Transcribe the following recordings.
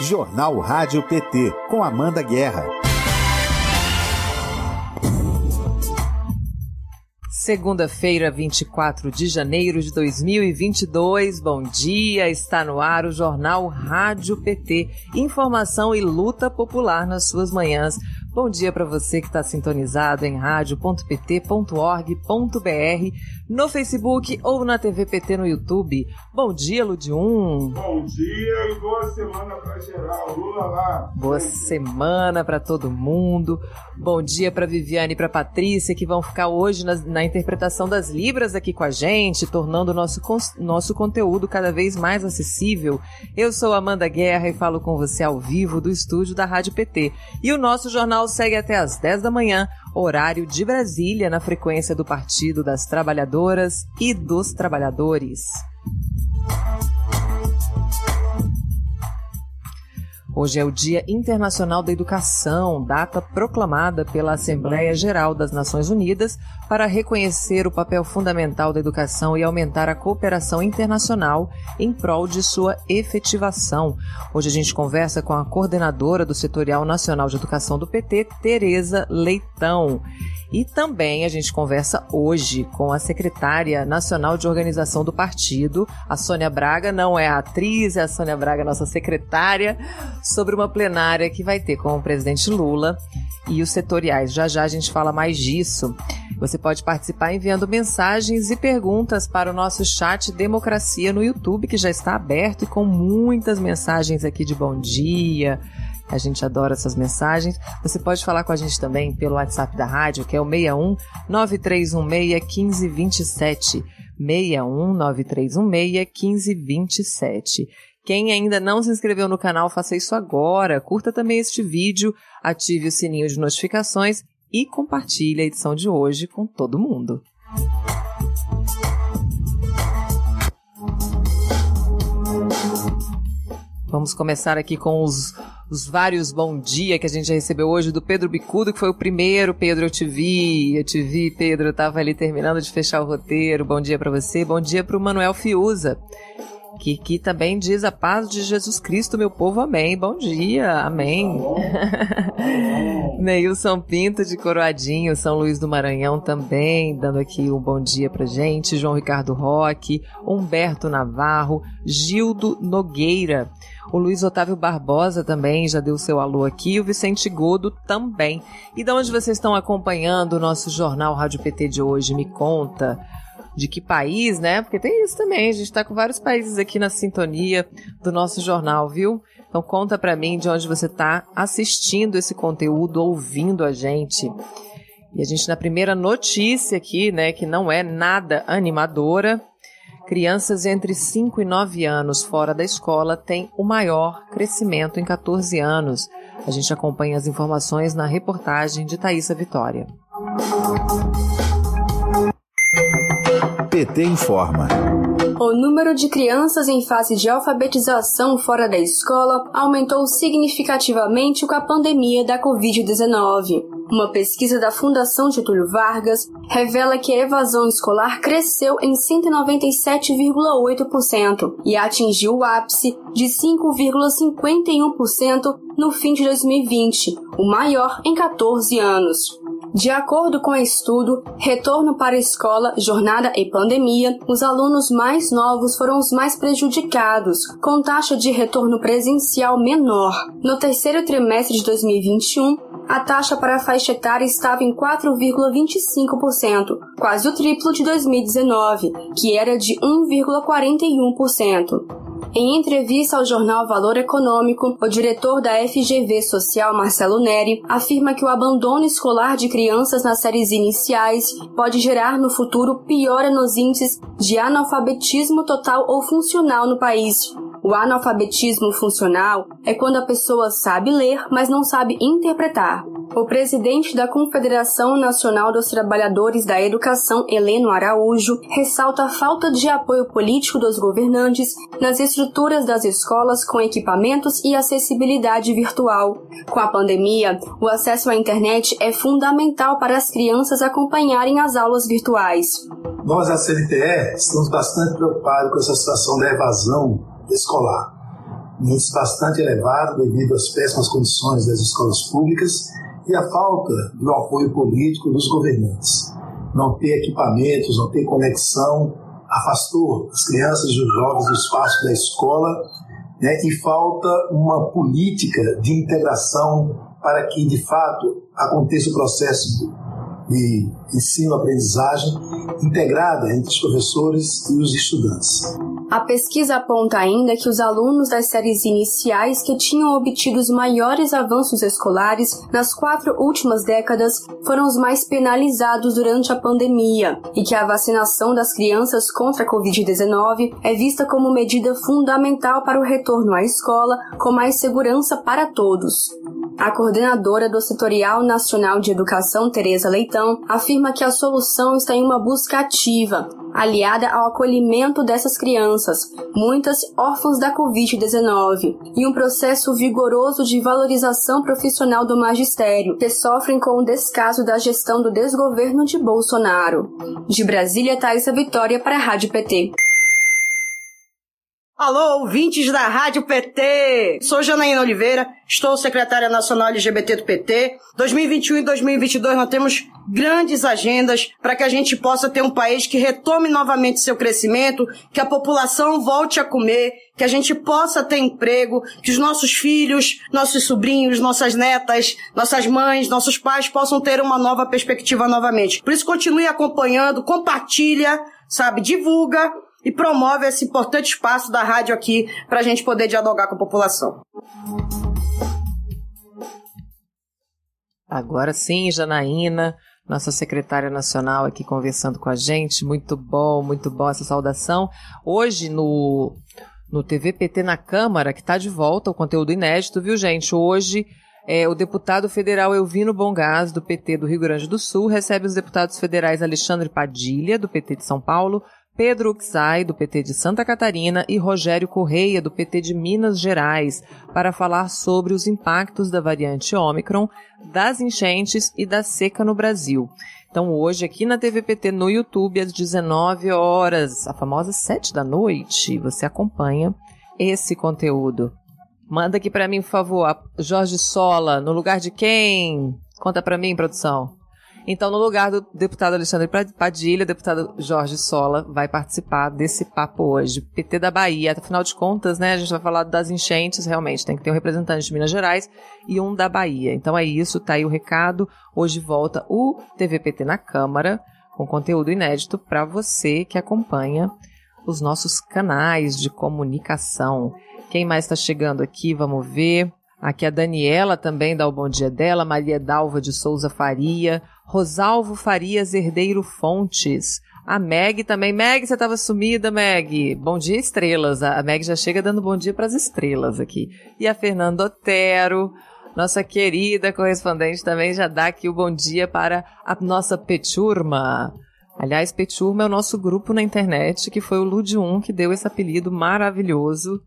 Jornal Rádio PT, com Amanda Guerra. Segunda-feira, 24 de janeiro de 2022. Bom dia, está no ar o Jornal Rádio PT. Informação e luta popular nas suas manhãs. Bom dia para você que está sintonizado em rádio.pt.org.br, no Facebook ou na TV PT no YouTube. Bom dia, Ludium. Bom dia e boa semana para geral. Lula lá. Boa semana para todo mundo. Bom dia para Viviane e para Patrícia que vão ficar hoje na, na, interpretação das Libras aqui com a gente, tornando o nosso, nosso conteúdo cada vez mais acessível. Eu sou Amanda Guerra e falo com você ao vivo do estúdio da Rádio PT. E o nosso jornal segue até às 10 da manhã, horário de Brasília, na frequência do Partido das Trabalhadoras e dos Trabalhadores. Hoje é o Dia Internacional da Educação, data proclamada pela Assembleia Geral das Nações Unidas para reconhecer o papel fundamental da educação e aumentar a cooperação internacional em prol de sua efetivação. Hoje a gente conversa com a coordenadora do Setorial Nacional de Educação do PT, Tereza Leitão. E também a gente conversa hoje com a secretária nacional de organização do partido, a Sônia Braga, não é a atriz, é a Sônia Braga, nossa secretária, sobre uma plenária que vai ter com o presidente Lula e os setoriais. Já já a gente fala mais disso. Você pode participar enviando mensagens e perguntas para o nosso chat Democracia no YouTube, que já está aberto e com muitas mensagens aqui de bom dia, a gente adora essas mensagens. Você pode falar com a gente também pelo WhatsApp da rádio, que é o 61 9316 1527. 61 9316 1527. Quem ainda não se inscreveu no canal, faça isso agora. Curta também este vídeo, ative o sininho de notificações e compartilhe a edição de hoje com todo mundo. Vamos começar aqui com os, os vários bom dia que a gente recebeu hoje do Pedro Bicudo, que foi o primeiro. Pedro, eu te vi, eu te vi, Pedro, eu tava ali terminando de fechar o roteiro. Bom dia para você. Bom dia para o Manuel Fiuza, que, que também diz a paz de Jesus Cristo, meu povo, amém. Bom dia, amém. Neilson Pinto de Coroadinho, São Luís do Maranhão também, dando aqui um bom dia pra gente. João Ricardo Roque, Humberto Navarro, Gildo Nogueira. O Luiz Otávio Barbosa também já deu seu alô aqui, o Vicente Godo também. E de onde vocês estão acompanhando o nosso jornal Rádio PT de hoje? Me conta de que país, né? Porque tem isso também, a gente está com vários países aqui na sintonia do nosso jornal, viu? Então conta para mim de onde você está assistindo esse conteúdo, ouvindo a gente. E a gente na primeira notícia aqui, né, que não é nada animadora, Crianças entre 5 e 9 anos fora da escola têm o maior crescimento em 14 anos. A gente acompanha as informações na reportagem de Thaisa Vitória. PT informa. O número de crianças em fase de alfabetização fora da escola aumentou significativamente com a pandemia da Covid-19. Uma pesquisa da Fundação Getúlio Vargas revela que a evasão escolar cresceu em 197,8% e atingiu o ápice de 5,51% no fim de 2020, o maior em 14 anos. De acordo com o estudo Retorno para a Escola, Jornada e Pandemia, os alunos mais novos foram os mais prejudicados, com taxa de retorno presencial menor. No terceiro trimestre de 2021, a taxa para a faixa etária estava em 4,25%, quase o triplo de 2019, que era de 1,41%. Em entrevista ao jornal Valor Econômico, o diretor da FGV Social, Marcelo Neri, afirma que o abandono escolar de crianças nas séries iniciais pode gerar no futuro piora nos índices de analfabetismo total ou funcional no país, o analfabetismo funcional é quando a pessoa sabe ler, mas não sabe interpretar. O presidente da Confederação Nacional dos Trabalhadores da Educação, Heleno Araújo, ressalta a falta de apoio político dos governantes nas estruturas das escolas com equipamentos e acessibilidade virtual. Com a pandemia, o acesso à internet é fundamental para as crianças acompanharem as aulas virtuais. Nós, a CNTE, estamos bastante preocupados com essa situação da evasão escolar. um índice bastante elevado devido às péssimas condições das escolas públicas e à falta do apoio político dos governantes. Não ter equipamentos, não ter conexão, afastou as crianças e os jovens do espaço da escola né, e falta uma política de integração para que, de fato, aconteça o processo de ensino-aprendizagem integrada entre os professores e os estudantes. A pesquisa aponta ainda que os alunos das séries iniciais que tinham obtido os maiores avanços escolares nas quatro últimas décadas foram os mais penalizados durante a pandemia e que a vacinação das crianças contra a Covid-19 é vista como medida fundamental para o retorno à escola com mais segurança para todos. A coordenadora do Setorial Nacional de Educação, Tereza Leitão, afirma que a solução está em uma busca ativa, aliada ao acolhimento dessas crianças, muitas órfãs da Covid-19, e um processo vigoroso de valorização profissional do magistério, que sofrem com o descaso da gestão do desgoverno de Bolsonaro. De Brasília, Thaisa Vitória para a Rádio PT. Alô, ouvintes da Rádio PT! Sou Janaína Oliveira, estou secretária nacional LGBT do PT. 2021 e 2022 nós temos grandes agendas para que a gente possa ter um país que retome novamente seu crescimento, que a população volte a comer, que a gente possa ter emprego, que os nossos filhos, nossos sobrinhos, nossas netas, nossas mães, nossos pais possam ter uma nova perspectiva novamente. Por isso continue acompanhando, compartilha, sabe, divulga e promove esse importante espaço da rádio aqui para a gente poder dialogar com a população. Agora sim, Janaína, nossa secretária nacional aqui conversando com a gente. Muito bom, muito bom essa saudação. Hoje no, no TVPT na Câmara, que está de volta, o conteúdo inédito, viu, gente? Hoje é, o deputado federal Elvino Bongás, do PT do Rio Grande do Sul, recebe os deputados federais Alexandre Padilha, do PT de São Paulo, Pedro Uxai, do PT de Santa Catarina, e Rogério Correia, do PT de Minas Gerais, para falar sobre os impactos da variante Ômicron, das enchentes e da seca no Brasil. Então, hoje, aqui na TVPT, no YouTube, às 19 horas, a famosa 7 da noite, você acompanha esse conteúdo. Manda aqui para mim, por favor, Jorge Sola, no lugar de quem? Conta para mim, produção. Então, no lugar do deputado Alexandre Padilha, o deputado Jorge Sola vai participar desse papo hoje. PT da Bahia, afinal de contas, né, a gente vai falar das enchentes, realmente, tem que ter um representante de Minas Gerais e um da Bahia. Então é isso, tá aí o recado. Hoje volta o TVPT na Câmara, com conteúdo inédito para você que acompanha os nossos canais de comunicação. Quem mais está chegando aqui? Vamos ver. Aqui a Daniela também dá o bom dia dela, Maria Dalva de Souza Faria, Rosalvo Farias Herdeiro Fontes, a Meg também. Meg, você estava sumida, Meg. Bom dia, estrelas. A Meg já chega dando bom dia para as estrelas aqui. E a Fernanda Otero, nossa querida correspondente, também já dá aqui o bom dia para a nossa Peturma. Aliás, Peturma é o nosso grupo na internet, que foi o Lud1 que deu esse apelido maravilhoso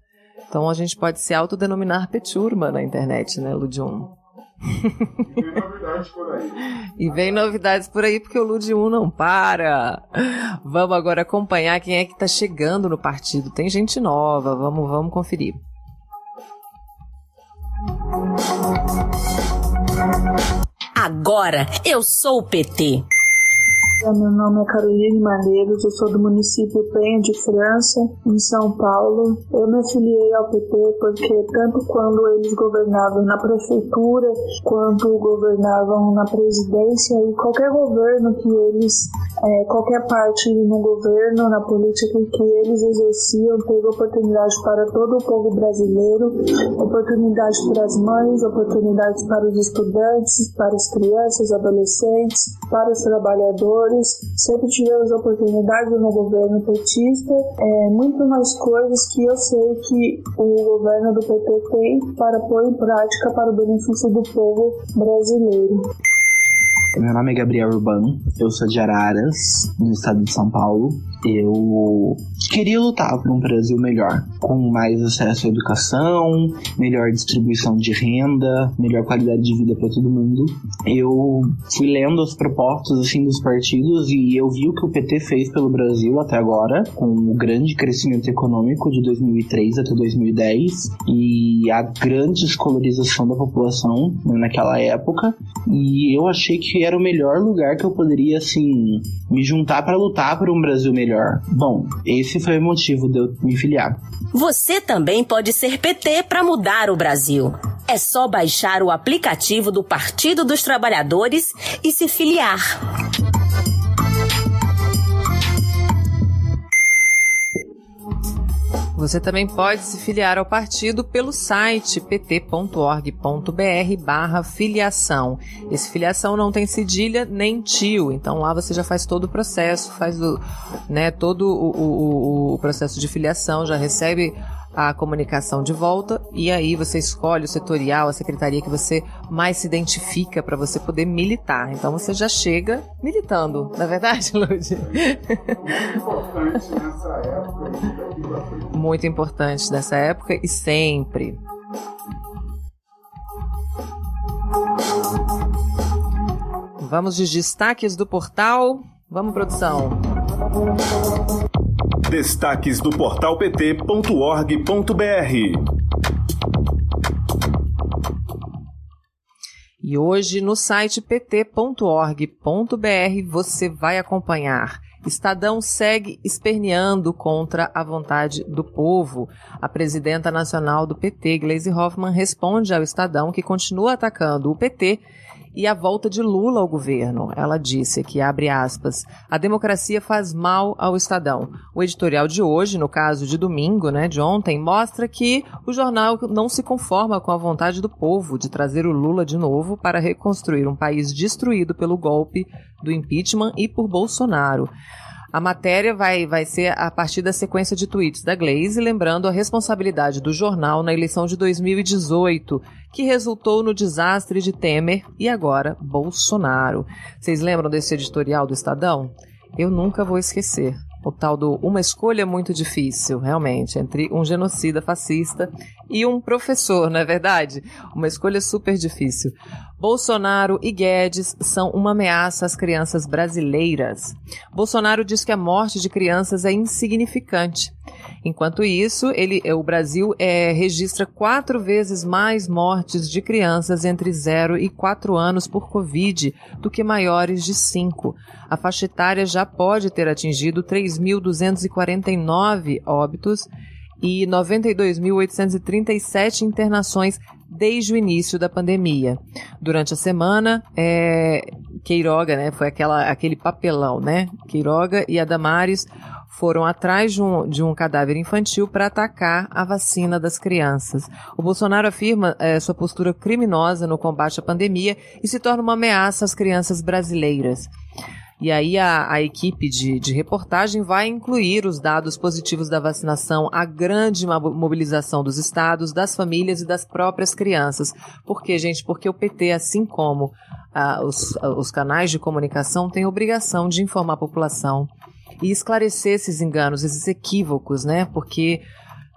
então a gente pode se autodenominar Peturma na internet, né, Ludium? E vem novidades por aí. E vem novidades por aí porque o Ludium não para. Vamos agora acompanhar quem é que está chegando no partido. Tem gente nova, vamos, vamos conferir. Agora eu sou o PT. Meu nome é Caroline Maneiros, eu sou do município Penha de França, em São Paulo. Eu me afiliei ao PT porque tanto quando eles governavam na prefeitura, quanto governavam na presidência e qualquer governo que eles, é, qualquer parte no governo, na política que eles exerciam, teve oportunidade para todo o povo brasileiro, oportunidade para as mães, oportunidades para os estudantes, para as crianças, adolescentes, para os trabalhadores sempre tivemos oportunidade no governo petista, é, muito mais coisas que eu sei que o governo do PT tem para pôr em prática para o benefício do povo brasileiro. Meu nome é Gabriel Urbano, eu sou de Araras, no estado de São Paulo. Eu queria lutar por um Brasil melhor, com mais acesso à educação, melhor distribuição de renda, melhor qualidade de vida para todo mundo. Eu fui lendo as propostas assim dos partidos e eu vi o que o PT fez pelo Brasil até agora, com o grande crescimento econômico de 2003 até 2010 e a grande escolarização da população né, naquela época. E eu achei que era o melhor lugar que eu poderia assim me juntar para lutar por um Brasil melhor. Bom, esse foi o motivo de eu me filiar. Você também pode ser PT para mudar o Brasil. É só baixar o aplicativo do Partido dos Trabalhadores e se filiar. Você também pode se filiar ao partido pelo site pt.org.br barra filiação. Esse filiação não tem cedilha nem tio, então lá você já faz todo o processo, faz o, né, todo o, o, o processo de filiação, já recebe a comunicação de volta e aí você escolhe o setorial, a secretaria que você mais se identifica para você poder militar. Então você já chega militando, não é verdade, Lud? Muito importante nessa época e sempre. Vamos de destaques do portal. Vamos, produção. Destaques do portal pt.org.br. E hoje no site pt.org.br você vai acompanhar. Estadão segue esperneando contra a vontade do povo. A presidenta nacional do PT, Gleisi Hoffmann, responde ao Estadão que continua atacando o PT e a volta de Lula ao governo. Ela disse que, abre aspas, a democracia faz mal ao Estadão. O editorial de hoje, no caso de domingo, né, de ontem, mostra que o jornal não se conforma com a vontade do povo de trazer o Lula de novo para reconstruir um país destruído pelo golpe do impeachment e por Bolsonaro. A matéria vai, vai ser a partir da sequência de tweets da Glaze, lembrando a responsabilidade do jornal na eleição de 2018, que resultou no desastre de Temer e agora Bolsonaro. Vocês lembram desse editorial do Estadão? Eu nunca vou esquecer o tal do uma escolha muito difícil, realmente, entre um genocida fascista e um professor, não é verdade? Uma escolha super difícil. Bolsonaro e Guedes são uma ameaça às crianças brasileiras. Bolsonaro diz que a morte de crianças é insignificante. Enquanto isso, ele, o Brasil é, registra quatro vezes mais mortes de crianças entre 0 e 4 anos por Covid do que maiores de 5. A faixa etária já pode ter atingido 3.249 óbitos e 92.837 internações desde o início da pandemia. Durante a semana, é, Queiroga, né, foi aquela, aquele papelão, né? Queiroga e Adamares foram atrás de um, de um cadáver infantil para atacar a vacina das crianças. O Bolsonaro afirma é, sua postura criminosa no combate à pandemia e se torna uma ameaça às crianças brasileiras. E aí a, a equipe de, de, reportagem vai incluir os dados positivos da vacinação, a grande mobilização dos estados, das famílias e das próprias crianças. Por quê, gente? Porque o PT, assim como ah, os, os canais de comunicação, tem obrigação de informar a população e esclarecer esses enganos, esses equívocos, né? Porque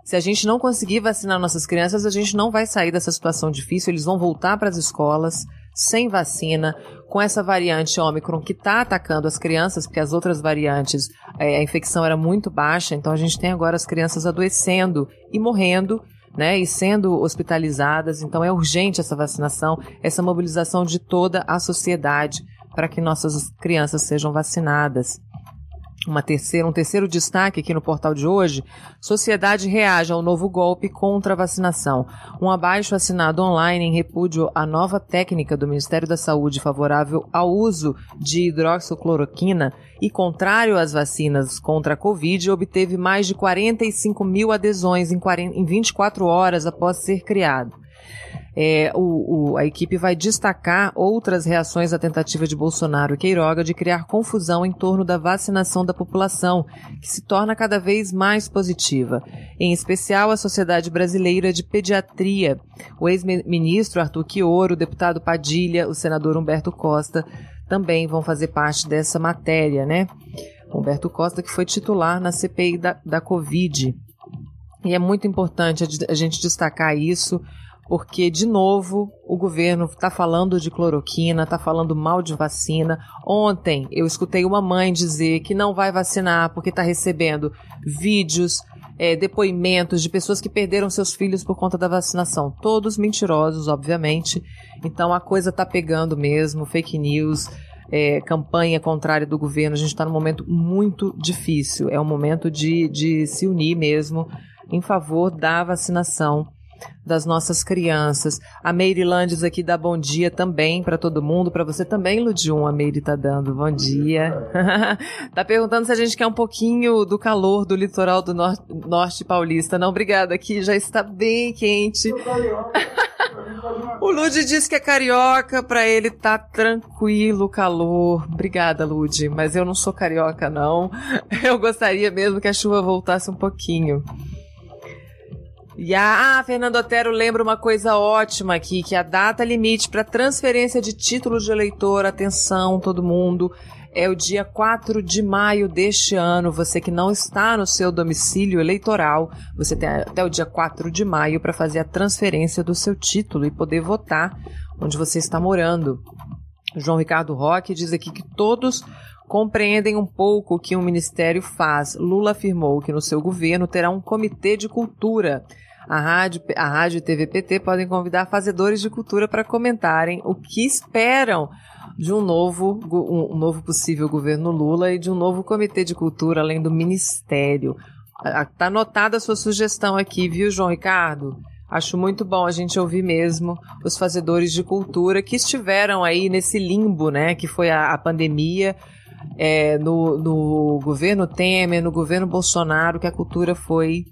se a gente não conseguir vacinar nossas crianças, a gente não vai sair dessa situação difícil, eles vão voltar para as escolas sem vacina, com essa variante Ômicron que está atacando as crianças, porque as outras variantes, é, a infecção era muito baixa, então a gente tem agora as crianças adoecendo e morrendo. Né, e sendo hospitalizadas, então é urgente essa vacinação, essa mobilização de toda a sociedade para que nossas crianças sejam vacinadas. Uma terceira, um terceiro destaque aqui no portal de hoje: sociedade reage ao novo golpe contra a vacinação. Um abaixo assinado online em repúdio à nova técnica do Ministério da Saúde favorável ao uso de hidroxicloroquina e contrário às vacinas contra a Covid obteve mais de 45 mil adesões em, 40, em 24 horas após ser criado. É, o, o, a equipe vai destacar outras reações à tentativa de Bolsonaro e Queiroga de criar confusão em torno da vacinação da população, que se torna cada vez mais positiva. Em especial, a Sociedade Brasileira de Pediatria. O ex-ministro Arthur Quioro, o deputado Padilha, o senador Humberto Costa também vão fazer parte dessa matéria, né? Humberto Costa, que foi titular na CPI da, da Covid. E é muito importante a gente destacar isso, porque, de novo, o governo está falando de cloroquina, está falando mal de vacina. Ontem eu escutei uma mãe dizer que não vai vacinar porque está recebendo vídeos, é, depoimentos de pessoas que perderam seus filhos por conta da vacinação. Todos mentirosos, obviamente. Então a coisa está pegando mesmo, fake news. É, campanha contrária do governo, a gente está num momento muito difícil. É um momento de, de se unir mesmo em favor da vacinação das nossas crianças. A Meire Landes aqui dá bom dia também para todo mundo, para você também, Ludium, a Meire tá dando bom dia. tá perguntando se a gente quer um pouquinho do calor do litoral do norte, norte paulista. Não, obrigada, aqui já está bem quente. o Lud disse que é carioca, para ele tá tranquilo o calor. Obrigada, Lud, mas eu não sou carioca não. Eu gostaria mesmo que a chuva voltasse um pouquinho. E a ah, Fernando Otero lembra uma coisa ótima aqui, que a data limite para transferência de título de eleitor, atenção todo mundo, é o dia 4 de maio deste ano. Você que não está no seu domicílio eleitoral, você tem até o dia 4 de maio para fazer a transferência do seu título e poder votar onde você está morando. João Ricardo Roque diz aqui que todos compreendem um pouco o que o ministério faz. Lula afirmou que no seu governo terá um comitê de cultura a rádio, a rádio e TV PT podem convidar fazedores de cultura para comentarem o que esperam de um novo, um novo possível governo Lula e de um novo comitê de cultura, além do ministério. Está anotada a sua sugestão aqui, viu, João Ricardo? Acho muito bom a gente ouvir mesmo os fazedores de cultura que estiveram aí nesse limbo, né, que foi a, a pandemia, é, no, no governo Temer, no governo Bolsonaro, que a cultura foi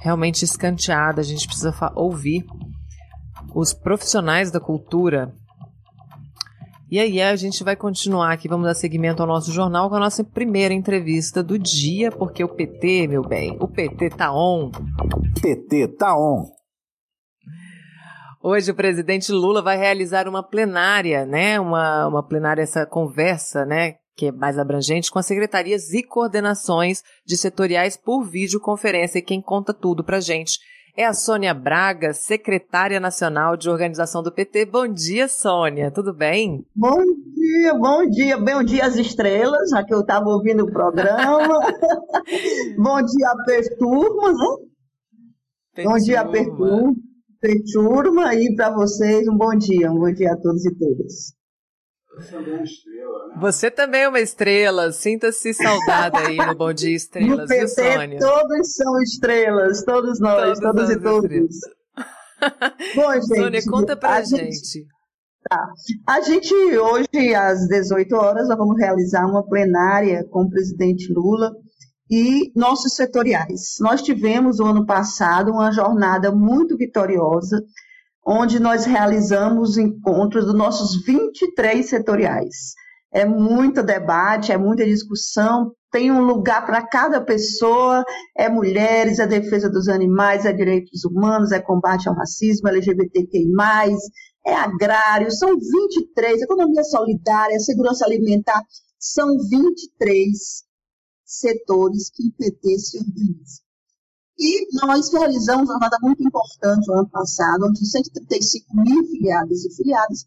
realmente escanteada. A gente precisa ouvir os profissionais da cultura. E aí a gente vai continuar aqui, vamos dar seguimento ao nosso jornal com a nossa primeira entrevista do dia, porque o PT, meu bem, o PT tá on. PT tá on. Hoje o presidente Lula vai realizar uma plenária, né? Uma, uma plenária, essa conversa, né? Que é mais abrangente, com as secretarias e coordenações de setoriais por videoconferência. E quem conta tudo pra gente é a Sônia Braga, secretária nacional de organização do PT. Bom dia, Sônia, tudo bem? Bom dia, bom dia, bom dia às estrelas, já que eu estava ouvindo o programa. bom dia, Aperturma, né? Bom dia, Aperturma, Peturma, e para vocês um bom dia, um bom dia a todos e todas. Você também é uma estrela, né? Você também é uma estrela. Sinta-se saudada aí no Bom Dia Estrelas, no PT, Sônia? Todos são estrelas, todos nós, todos, todos e todos. Bom, gente. Sônia, conta pra gente. gente. Tá. A gente, hoje, às 18 horas, nós vamos realizar uma plenária com o presidente Lula e nossos setoriais. Nós tivemos, o ano passado, uma jornada muito vitoriosa onde nós realizamos encontros dos nossos 23 setoriais. É muito debate, é muita discussão, tem um lugar para cada pessoa, é mulheres, é defesa dos animais, é direitos humanos, é combate ao racismo, LGBTQI+, é agrário, são 23, economia solidária, segurança alimentar, são 23 setores que o PT se organiza. E nós realizamos uma jornada muito importante no ano passado, onde 135 mil filiados e filiadas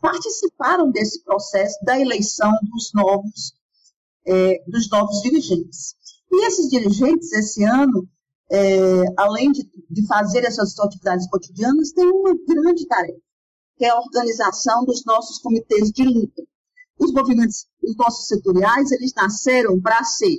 participaram desse processo da eleição dos novos, é, dos novos dirigentes. E esses dirigentes, esse ano, é, além de, de fazer essas atividades cotidianas, têm uma grande tarefa, que é a organização dos nossos comitês de luta. Os movimentos, os nossos setoriais, eles nasceram para ser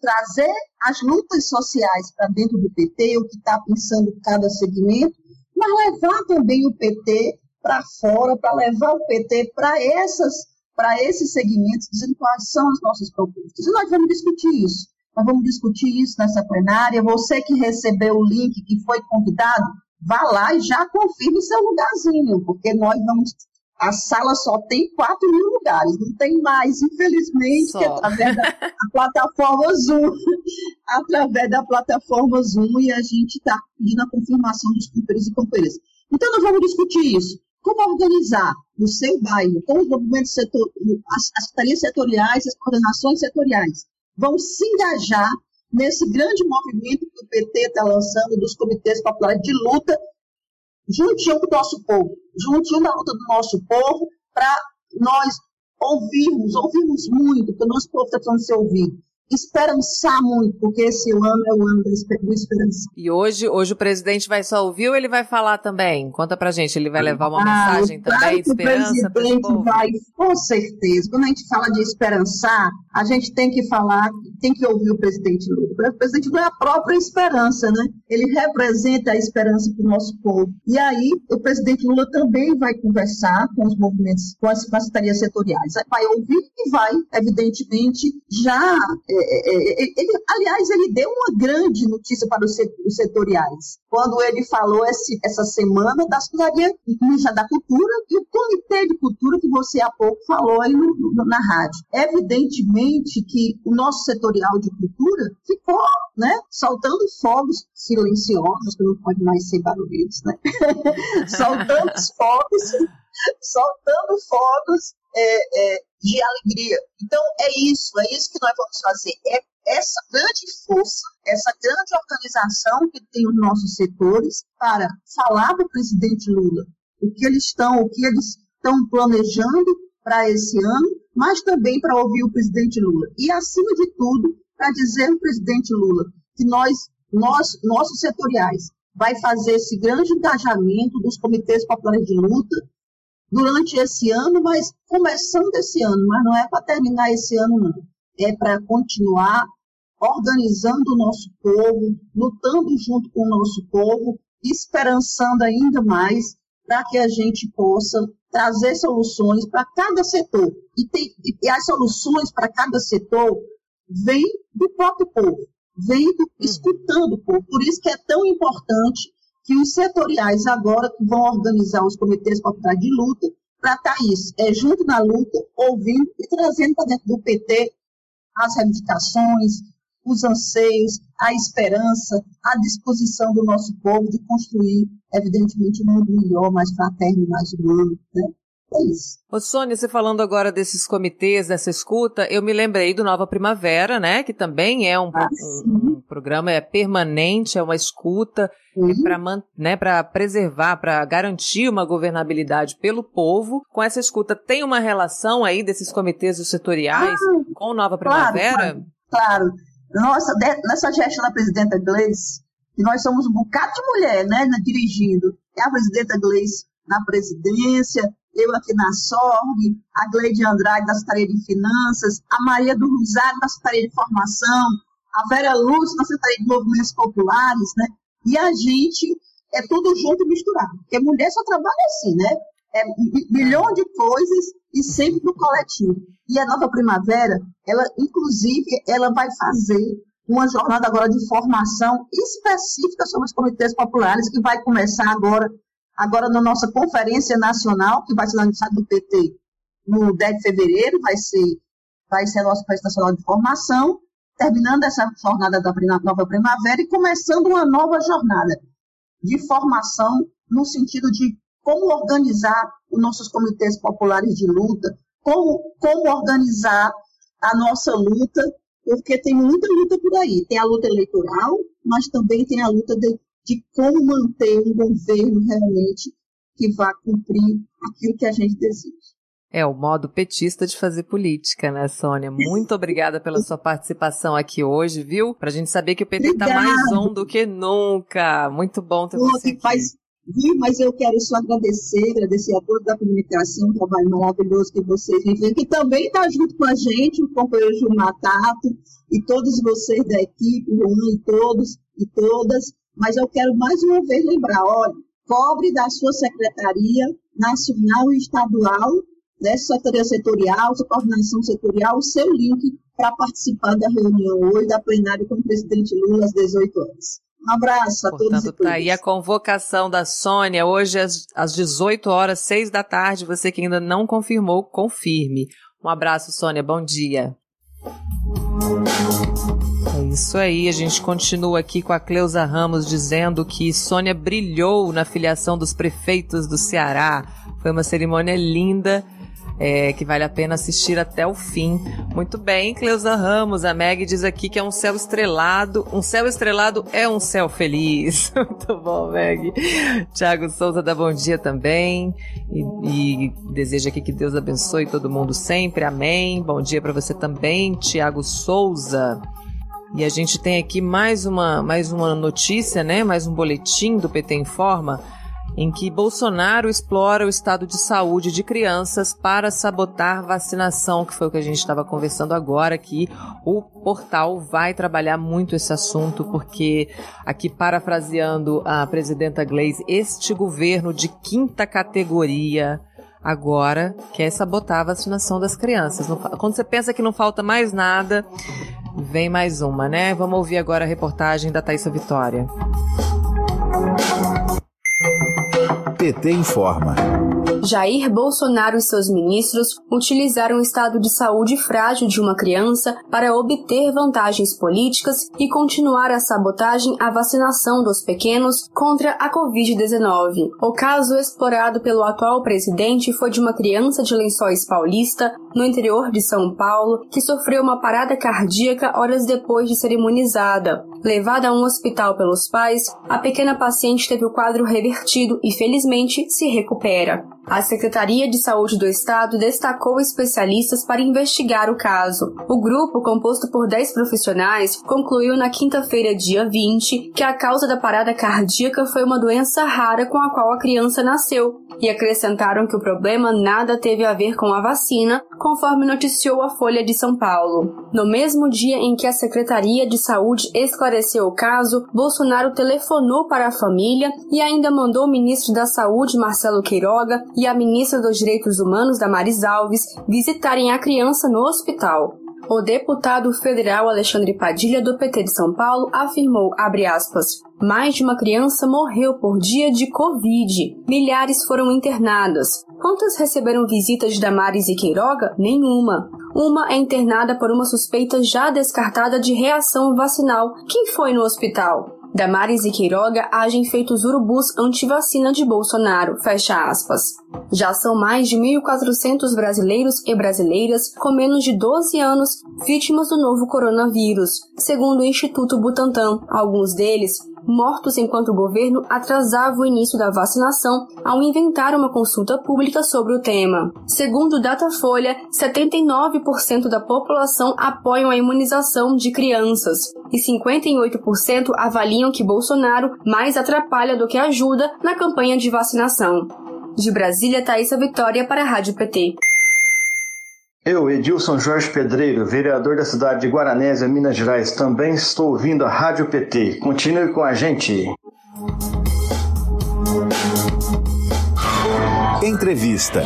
trazer as lutas sociais para dentro do PT, o que está pensando cada segmento, mas levar também o PT para fora, para levar o PT para essas para esses segmentos, dizendo quais são as nossas propostas. E nós vamos discutir isso. Nós vamos discutir isso nessa plenária. Você que recebeu o link, que foi convidado, vá lá e já confirme seu lugarzinho, porque nós vamos a sala só tem 4 mil lugares, não tem mais, infelizmente, só. através da plataforma Zoom. através da plataforma Zoom, e a gente está pedindo a confirmação dos companheiros e companheiras. Então, nós vamos discutir isso. como organizar no seu bairro, com os movimentos setor, as, as secretarias setoriais, as coordenações setoriais, vão se engajar nesse grande movimento que o PT está lançando dos comitês populares de luta, juntinho com o nosso povo, juntinho na luta do nosso povo, para nós ouvirmos, ouvirmos muito, porque o nosso povo está precisando ser ouvido esperançar muito, porque esse ano é o ano da esperança. E hoje, hoje o presidente vai só ouvir ou ele vai falar também? Conta pra gente, ele vai levar uma ah, mensagem também de esperança para o povo? vai, com certeza. Quando a gente fala de esperançar, a gente tem que falar, tem que ouvir o presidente Lula. O presidente Lula é a própria esperança, né? Ele representa a esperança para o nosso povo. E aí, o presidente Lula também vai conversar com os movimentos, com as secretarias setoriais. Vai ouvir e vai, evidentemente, já é, é, é, ele, aliás, ele deu uma grande notícia para os setoriais, quando ele falou esse, essa semana da Secretaria da Cultura e o Comitê de Cultura, que você há pouco falou aí no, no, na rádio. Evidentemente que o nosso setorial de cultura ficou né, soltando fogos silenciosos, que não pode mais ser barulhentos, né? soltando fogos, soltando fogos é, é, de alegria. Então, é isso, é isso que nós vamos fazer. É essa grande força, essa grande organização que tem os nossos setores para falar para o presidente Lula o que eles estão, o que eles estão planejando para esse ano, mas também para ouvir o presidente Lula. E, acima de tudo, para dizer ao presidente Lula que nós, nós, nossos setoriais, vai fazer esse grande engajamento dos comitês populares de luta, durante esse ano, mas começando esse ano, mas não é para terminar esse ano, não. É para continuar organizando o nosso povo, lutando junto com o nosso povo, esperançando ainda mais para que a gente possa trazer soluções para cada setor. E, tem, e as soluções para cada setor vêm do próprio povo, vêm do, escutando o povo. Por isso que é tão importante que os setoriais agora vão organizar os comitês populares de luta, para estar isso, é junto na luta, ouvindo e trazendo para dentro do PT as reivindicações, os anseios, a esperança, a disposição do nosso povo de construir, evidentemente, um mundo melhor, mais fraterno, mais humano, né? Ô Sônia, você falando agora desses comitês, dessa escuta, eu me lembrei do Nova Primavera, né? Que também é um, ah, um, um programa é permanente, é uma escuta é para né, preservar, para garantir uma governabilidade pelo povo. Com essa escuta, tem uma relação aí desses comitês setoriais ah, com Nova Primavera? Claro, claro. Nossa, nessa gestão da presidenta Gleice, que nós somos um bocado de mulher, né, dirigindo. É a presidenta Gleice na presidência, eu aqui na SORG, a Gleide Andrade da Secretaria de Finanças, a Maria do Rosário da Secretaria de Formação, a Vera Lúcia da Secretaria de Movimentos Populares, né? E a gente é tudo junto e misturado, porque mulher só trabalha assim, né? É milhão de coisas e sempre no coletivo. E a Nova Primavera, ela, inclusive, ela vai fazer uma jornada agora de formação específica sobre os comitês populares, que vai começar agora agora na nossa conferência nacional, que vai ser aniversário do PT, no 10 de fevereiro, vai ser, vai ser a nossa Conferência Nacional de Formação, terminando essa jornada da nova primavera e começando uma nova jornada de formação no sentido de como organizar os nossos comitês populares de luta, como, como organizar a nossa luta, porque tem muita luta por aí. Tem a luta eleitoral, mas também tem a luta de de como manter um governo realmente que vá cumprir aquilo que a gente deseja. É o modo petista de fazer política, né, Sônia? Muito obrigada pela sua participação aqui hoje, viu? Pra gente saber que o PT está mais on do que nunca. Muito bom ter você aqui. Faz, viu? Mas eu quero só agradecer, agradecer a todos da comunicação, o trabalho maravilhoso que vocês fazendo, que também está junto com a gente, o companheiro Gilmar Tato, e todos vocês da equipe, o Juan e todos e todas. Mas eu quero mais uma vez lembrar, olha, cobre da sua secretaria nacional e estadual, dessa secretaria setorial, sua coordenação setorial, o seu link para participar da reunião hoje, da plenária com o presidente Lula às 18 horas. Um abraço a Portanto, todos e todas. Tá aí a convocação da Sônia, hoje às, às 18 horas, 6 da tarde. Você que ainda não confirmou, confirme. Um abraço, Sônia. Bom dia. Isso aí, a gente continua aqui com a Cleusa Ramos dizendo que Sônia brilhou na filiação dos prefeitos do Ceará. Foi uma cerimônia linda é, que vale a pena assistir até o fim. Muito bem, Cleusa Ramos, a Meg diz aqui que é um céu estrelado. Um céu estrelado é um céu feliz. Muito bom, Meg. Tiago Souza dá bom dia também. E, e deseja aqui que Deus abençoe todo mundo sempre. Amém. Bom dia para você também, Tiago Souza. E a gente tem aqui mais uma, mais uma notícia, né? Mais um boletim do PT Informa em que Bolsonaro explora o estado de saúde de crianças para sabotar vacinação, que foi o que a gente estava conversando agora, que o portal vai trabalhar muito esse assunto, porque aqui parafraseando a presidenta Gleisi, este governo de quinta categoria agora quer sabotar a vacinação das crianças. Quando você pensa que não falta mais nada, vem mais uma, né? Vamos ouvir agora a reportagem da Thaisa Vitória. PT informa. Jair Bolsonaro e seus ministros utilizaram o estado de saúde frágil de uma criança para obter vantagens políticas e continuar a sabotagem à vacinação dos pequenos contra a Covid-19. O caso explorado pelo atual presidente foi de uma criança de Lençóis Paulista, no interior de São Paulo, que sofreu uma parada cardíaca horas depois de ser imunizada. Levada a um hospital pelos pais, a pequena paciente teve o quadro revertido e felizmente se recupera. A Secretaria de Saúde do Estado destacou especialistas para investigar o caso. O grupo, composto por 10 profissionais, concluiu na quinta-feira, dia 20, que a causa da parada cardíaca foi uma doença rara com a qual a criança nasceu, e acrescentaram que o problema nada teve a ver com a vacina, conforme noticiou a Folha de São Paulo. No mesmo dia em que a Secretaria de Saúde esclareceu o caso, Bolsonaro telefonou para a família e ainda mandou o ministro da Saúde, Marcelo Queiroga, e a ministra dos Direitos Humanos, Damares Alves, visitarem a criança no hospital. O deputado federal Alexandre Padilha, do PT de São Paulo, afirmou, aspas, mais de uma criança morreu por dia de Covid. Milhares foram internadas. Quantas receberam visitas de Damares e Queiroga? Nenhuma. Uma é internada por uma suspeita já descartada de reação vacinal. Quem foi no hospital? Damares e Queiroga agem feitos urubus anti-vacina de Bolsonaro, fecha aspas. Já são mais de 1.400 brasileiros e brasileiras com menos de 12 anos vítimas do novo coronavírus, segundo o Instituto Butantan. Alguns deles mortos enquanto o governo atrasava o início da vacinação ao inventar uma consulta pública sobre o tema. Segundo Datafolha, 79% da população apoiam a imunização de crianças e 58% avaliam que Bolsonaro mais atrapalha do que ajuda na campanha de vacinação. De Brasília, Thaisa Vitória para a Rádio PT. Eu, Edilson Jorge Pedreiro, vereador da cidade de Guaranésia, Minas Gerais, também estou ouvindo a Rádio PT. Continue com a gente. Entrevista.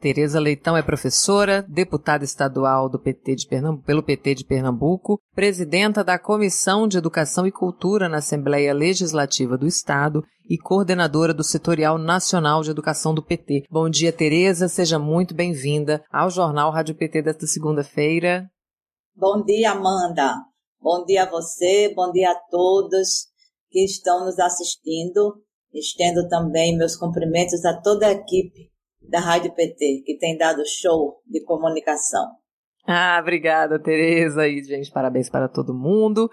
Tereza Leitão é professora, deputada estadual do PT de Pernambuco, pelo PT de Pernambuco, presidenta da Comissão de Educação e Cultura na Assembleia Legislativa do Estado e coordenadora do Setorial Nacional de Educação do PT. Bom dia, Tereza, seja muito bem-vinda ao Jornal Rádio PT desta segunda-feira. Bom dia, Amanda. Bom dia a você, bom dia a todos que estão nos assistindo. Estendo também meus cumprimentos a toda a equipe da Rádio PT, que tem dado show de comunicação. Ah, obrigada, Tereza. E, gente, parabéns para todo mundo.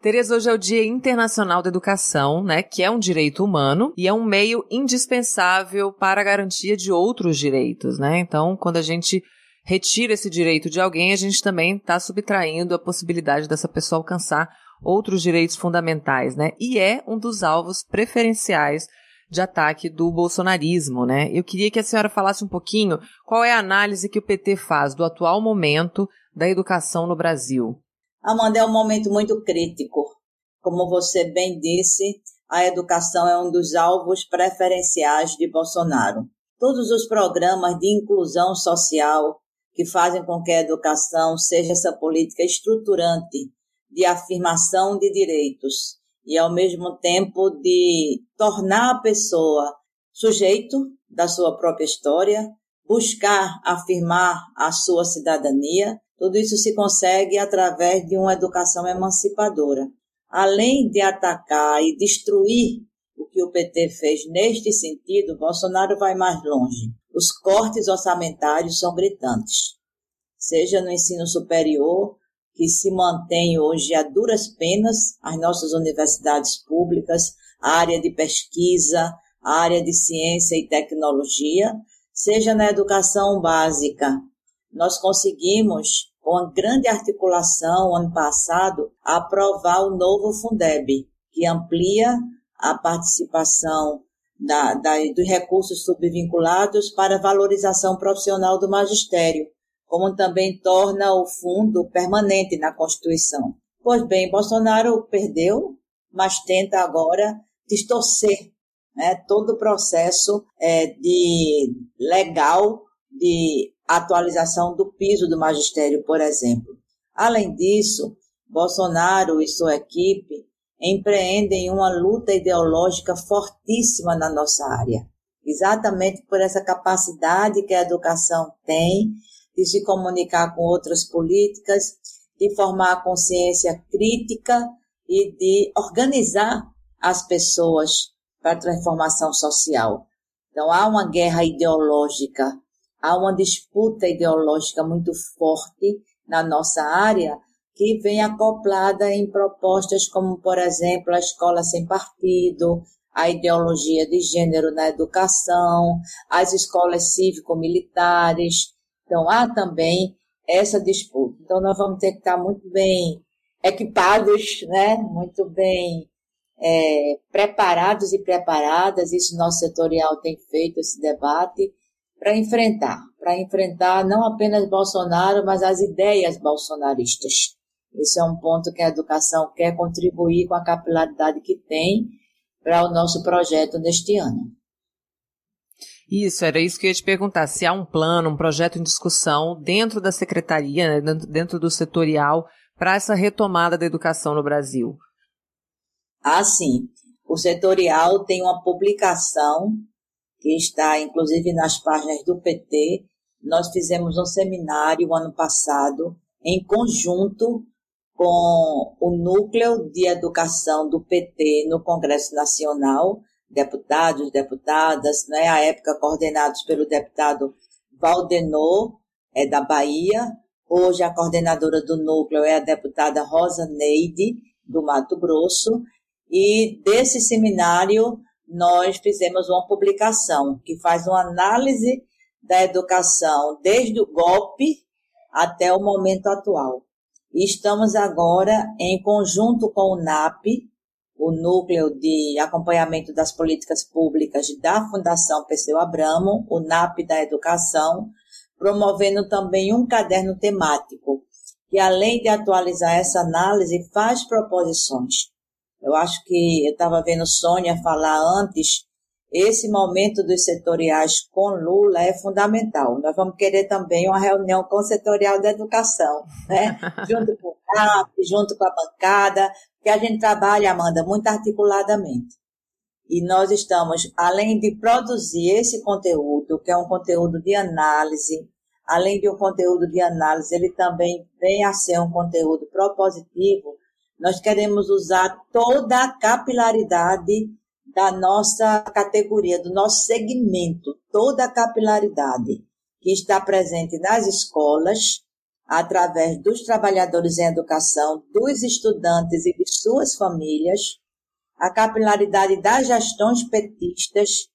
Tereza, hoje é o Dia Internacional da Educação, né? Que é um direito humano e é um meio indispensável para a garantia de outros direitos, né? Então, quando a gente retira esse direito de alguém, a gente também está subtraindo a possibilidade dessa pessoa alcançar outros direitos fundamentais, né? E é um dos alvos preferenciais de ataque do bolsonarismo, né? Eu queria que a senhora falasse um pouquinho qual é a análise que o PT faz do atual momento da educação no Brasil. Amanda, é um momento muito crítico. Como você bem disse, a educação é um dos alvos preferenciais de Bolsonaro. Todos os programas de inclusão social que fazem com que a educação seja essa política estruturante de afirmação de direitos e, ao mesmo tempo, de tornar a pessoa sujeito da sua própria história, buscar afirmar a sua cidadania. Tudo isso se consegue através de uma educação emancipadora. Além de atacar e destruir o que o PT fez neste sentido, Bolsonaro vai mais longe. Os cortes orçamentários são gritantes. Seja no ensino superior, que se mantém hoje a duras penas, as nossas universidades públicas, a área de pesquisa, a área de ciência e tecnologia, seja na educação básica. Nós conseguimos, com uma grande articulação, ano passado, aprovar o novo Fundeb, que amplia a participação da, da, dos recursos subvinculados para valorização profissional do magistério, como também torna o fundo permanente na Constituição. Pois bem, Bolsonaro perdeu, mas tenta agora distorcer né, todo o processo é, de legal de atualização do piso do magistério, por exemplo. Além disso, Bolsonaro e sua equipe empreendem uma luta ideológica fortíssima na nossa área, exatamente por essa capacidade que a educação tem de se comunicar com outras políticas, de formar consciência crítica e de organizar as pessoas para a transformação social. Então, há uma guerra ideológica, há uma disputa ideológica muito forte na nossa área que vem acoplada em propostas como, por exemplo, a escola sem partido, a ideologia de gênero na educação, as escolas cívico-militares. Então, há também essa disputa. Então, nós vamos ter que estar muito bem equipados, né? muito bem é, preparados e preparadas, isso nosso setorial tem feito esse debate, para enfrentar, para enfrentar não apenas Bolsonaro, mas as ideias bolsonaristas. Esse é um ponto que a educação quer contribuir com a capilaridade que tem para o nosso projeto neste ano. Isso, era isso que eu ia te perguntar. Se há um plano, um projeto em discussão dentro da secretaria, né, dentro do setorial, para essa retomada da educação no Brasil. Assim, o setorial tem uma publicação que está inclusive nas páginas do PT. Nós fizemos um seminário ano passado em conjunto com o núcleo de educação do PT no Congresso Nacional, deputados, deputadas, né, à época coordenados pelo deputado Valdenor, é da Bahia. Hoje a coordenadora do núcleo é a deputada Rosa Neide, do Mato Grosso, e desse seminário, nós fizemos uma publicação que faz uma análise da educação desde o golpe até o momento atual. Estamos agora em conjunto com o NAP, o Núcleo de Acompanhamento das Políticas Públicas da Fundação Perseu Abramo, o NAP da Educação, promovendo também um caderno temático, que além de atualizar essa análise, faz proposições. Eu acho que eu estava vendo Sônia falar antes, esse momento dos setoriais com Lula é fundamental. Nós vamos querer também uma reunião com o setorial da educação, né? junto com o CAP, junto com a bancada, que a gente trabalha, Amanda, muito articuladamente. E nós estamos, além de produzir esse conteúdo, que é um conteúdo de análise, além de um conteúdo de análise, ele também vem a ser um conteúdo propositivo nós queremos usar toda a capilaridade da nossa categoria, do nosso segmento, toda a capilaridade que está presente nas escolas, através dos trabalhadores em educação, dos estudantes e de suas famílias, a capilaridade das gestões petistas,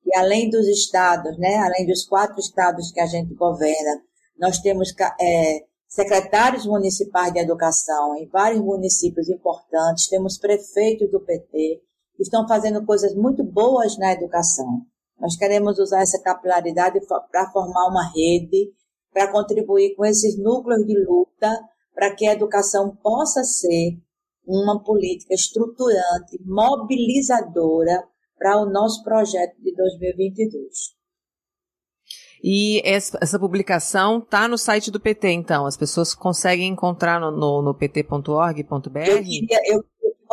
que além dos estados, né, além dos quatro estados que a gente governa, nós temos é, secretários municipais de educação em vários municípios importantes, temos prefeitos do PT estão fazendo coisas muito boas na educação. Nós queremos usar essa capilaridade para formar uma rede, para contribuir com esses núcleos de luta, para que a educação possa ser uma política estruturante, mobilizadora para o nosso projeto de 2022. E essa, publicação está no site do PT, então. As pessoas conseguem encontrar no, no, no pt.org.br? Eu eu,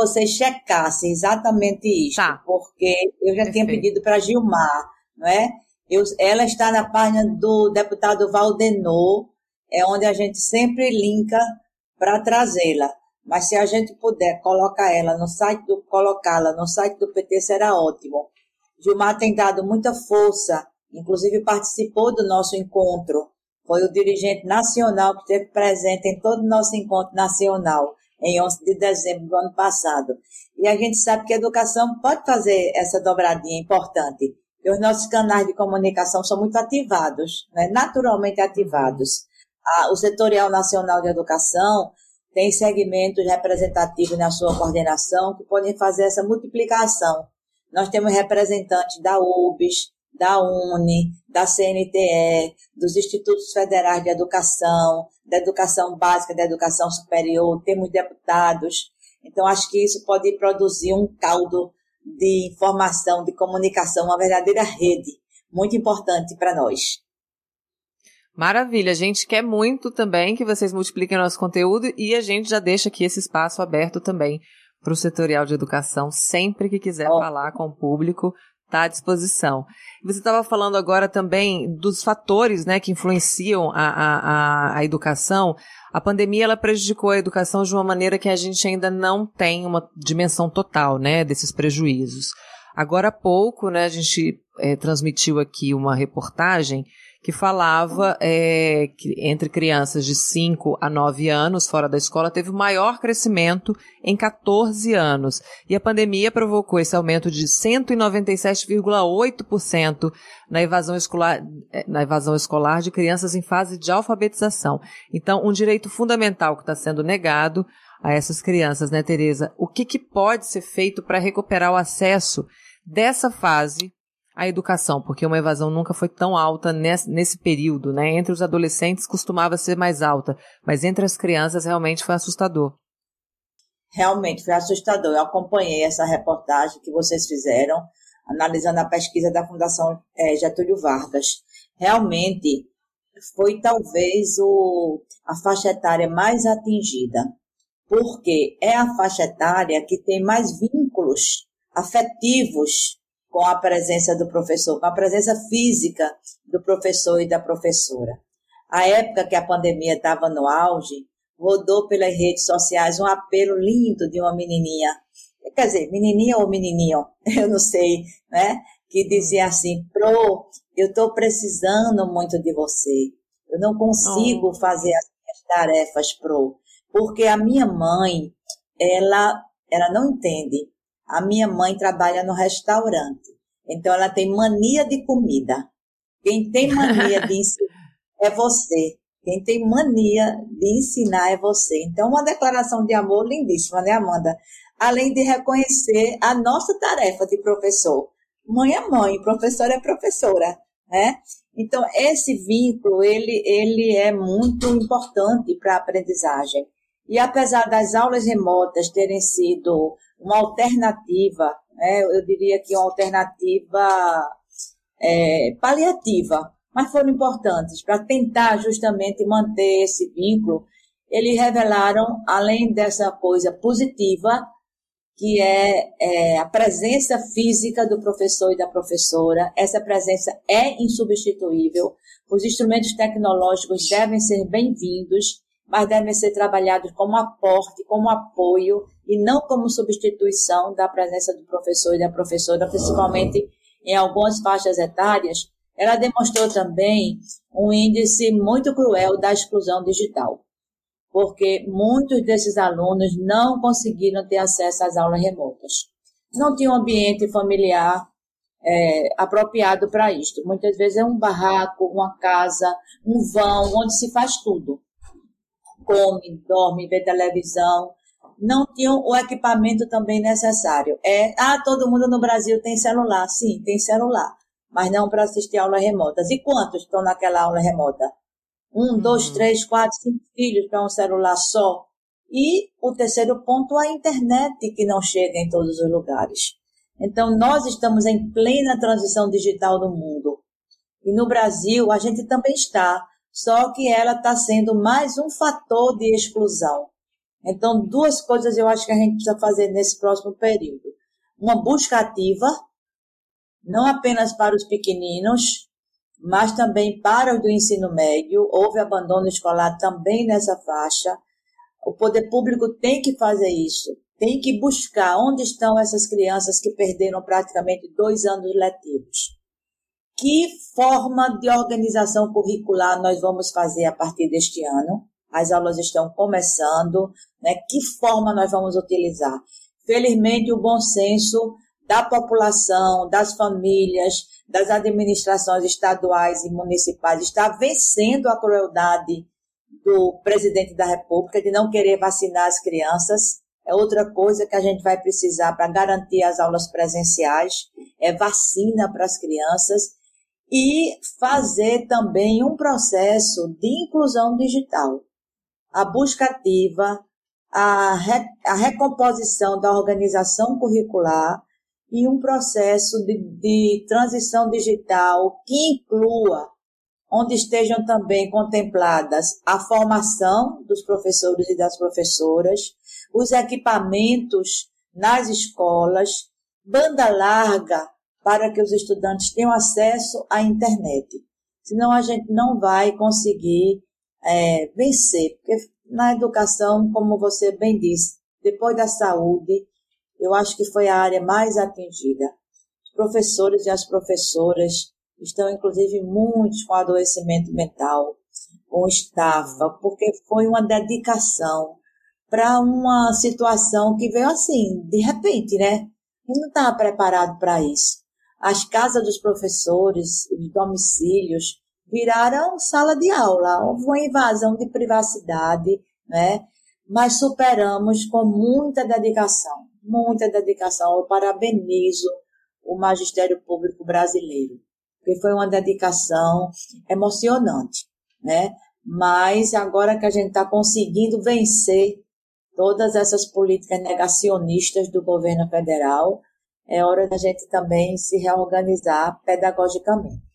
vocês checassem exatamente isso, tá. porque eu já Perfeito. tinha pedido para Gilmar, não é? Eu, ela está na página do deputado Valdenor, é onde a gente sempre linka para trazê-la. Mas se a gente puder colocar ela no site do colocá-la no site do PT será ótimo. Gilmar tem dado muita força, inclusive participou do nosso encontro. Foi o dirigente nacional que esteve presente em todo o nosso encontro nacional em 11 de dezembro do ano passado. E a gente sabe que a educação pode fazer essa dobradinha importante. E os nossos canais de comunicação são muito ativados, né? naturalmente ativados. o Setorial Nacional de Educação tem segmentos representativos na sua coordenação que podem fazer essa multiplicação. Nós temos representantes da UBS, da UNE, da CNTE, dos Institutos Federais de Educação, da Educação Básica, da Educação Superior, temos deputados. Então, acho que isso pode produzir um caldo de informação, de comunicação, uma verdadeira rede, muito importante para nós. Maravilha, a gente quer muito também que vocês multipliquem nosso conteúdo e a gente já deixa aqui esse espaço aberto também para o setorial de educação, sempre que quiser oh. falar com o público, está à disposição. Você estava falando agora também dos fatores né, que influenciam a, a, a, educação. A pandemia ela prejudicou a educação de uma maneira que a gente ainda não tem uma dimensão total né, desses prejuízos. Agora há pouco, né, a gente é, transmitiu aqui uma reportagem que falava é, que entre crianças de 5 a 9 anos fora da escola teve o maior crescimento em 14 anos. E a pandemia provocou esse aumento de 197,8% na evasão escolar, é, na evasão escolar de crianças em fase de alfabetização. Então, um direito fundamental que está sendo negado a essas crianças, né, Tereza? O que, que pode ser feito para recuperar o acesso dessa fase a educação, porque uma evasão nunca foi tão alta nesse, nesse período, né? Entre os adolescentes costumava ser mais alta, mas entre as crianças realmente foi assustador. Realmente foi assustador. Eu acompanhei essa reportagem que vocês fizeram, analisando a pesquisa da Fundação é, Getúlio Vargas. Realmente foi talvez o, a faixa etária mais atingida, porque é a faixa etária que tem mais vínculos afetivos com a presença do professor, com a presença física do professor e da professora. A época que a pandemia estava no auge, rodou pelas redes sociais um apelo lindo de uma menininha, quer dizer, menininha ou menininho, eu não sei, né? Que dizia assim, Pro, eu estou precisando muito de você. Eu não consigo oh. fazer as minhas tarefas, Pro, porque a minha mãe, ela, ela não entende a minha mãe trabalha no restaurante, então ela tem mania de comida. Quem tem mania de ensinar é você. Quem tem mania de ensinar é você. Então, uma declaração de amor lindíssima, né, Amanda? Além de reconhecer a nossa tarefa de professor. Mãe é mãe, professor é professora, né? Então, esse vínculo, ele, ele é muito importante para a aprendizagem. E apesar das aulas remotas terem sido uma alternativa, né, eu diria que uma alternativa é, paliativa, mas foram importantes para tentar justamente manter esse vínculo. Eles revelaram, além dessa coisa positiva, que é, é, a presença física do professor e da professora. Essa presença é insubstituível. Os instrumentos tecnológicos devem ser bem-vindos mas devem ser trabalhados como aporte, como apoio e não como substituição da presença do professor e da professora, principalmente em algumas faixas etárias. Ela demonstrou também um índice muito cruel da exclusão digital, porque muitos desses alunos não conseguiram ter acesso às aulas remotas. Não tinham um ambiente familiar é, apropriado para isto. Muitas vezes é um barraco, uma casa, um vão, onde se faz tudo come, dorme, vê televisão, não tinham o equipamento também necessário. É, ah, todo mundo no Brasil tem celular. Sim, tem celular, mas não para assistir aulas remotas. E quantos estão naquela aula remota? Um, uhum. dois, três, quatro, cinco filhos para um celular só. E o terceiro ponto, a internet que não chega em todos os lugares. Então, nós estamos em plena transição digital no mundo. E no Brasil, a gente também está só que ela está sendo mais um fator de exclusão. Então, duas coisas eu acho que a gente precisa fazer nesse próximo período. Uma busca ativa, não apenas para os pequeninos, mas também para os do ensino médio, houve abandono escolar também nessa faixa. O poder público tem que fazer isso, tem que buscar onde estão essas crianças que perderam praticamente dois anos letivos. Que forma de organização curricular nós vamos fazer a partir deste ano? As aulas estão começando, né? Que forma nós vamos utilizar? Felizmente, o bom senso da população, das famílias, das administrações estaduais e municipais está vencendo a crueldade do presidente da República de não querer vacinar as crianças. É outra coisa que a gente vai precisar para garantir as aulas presenciais, é vacina para as crianças e fazer também um processo de inclusão digital. A busca ativa, a, re, a recomposição da organização curricular e um processo de, de transição digital que inclua, onde estejam também contempladas a formação dos professores e das professoras, os equipamentos nas escolas, banda larga para que os estudantes tenham acesso à internet. Senão a gente não vai conseguir é, vencer, porque na educação, como você bem disse, depois da saúde, eu acho que foi a área mais atingida. Os professores e as professoras estão, inclusive, muitos com adoecimento mental, com estafa, porque foi uma dedicação para uma situação que veio assim, de repente, né? E não estava preparado para isso. As casas dos professores, os domicílios, viraram sala de aula. Houve uma invasão de privacidade, né? Mas superamos com muita dedicação, muita dedicação. Eu parabenizo o magistério público brasileiro, porque foi uma dedicação emocionante, né? Mas agora que a gente está conseguindo vencer todas essas políticas negacionistas do governo federal, é hora da gente também se reorganizar pedagogicamente.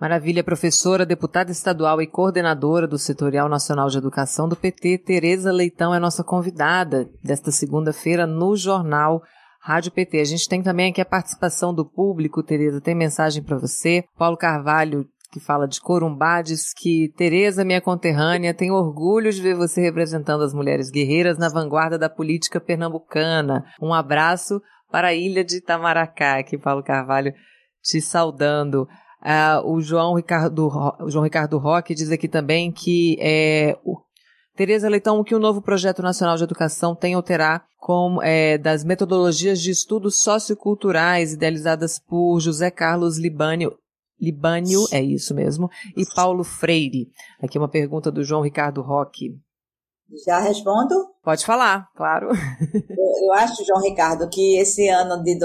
Maravilha, professora, deputada estadual e coordenadora do Setorial Nacional de Educação do PT, Tereza Leitão é nossa convidada desta segunda-feira no jornal Rádio PT. A gente tem também aqui a participação do público, Tereza, tem mensagem para você. Paulo Carvalho, que fala de Corumbá, diz que Tereza, minha conterrânea, tem orgulho de ver você representando as mulheres guerreiras na vanguarda da política pernambucana. Um abraço para a ilha de Itamaracá, aqui Paulo Carvalho te saudando. Uh, o João Ricardo, o João Ricardo Roque diz aqui também que é, o, Tereza Leitão, o que o novo Projeto Nacional de Educação tem alterar com é, das metodologias de estudos socioculturais idealizadas por José Carlos Libânio, Libânio, é isso mesmo, e Paulo Freire. Aqui uma pergunta do João Ricardo Roque. Já respondo? Pode falar, claro. eu, eu acho, João Ricardo, que esse ano de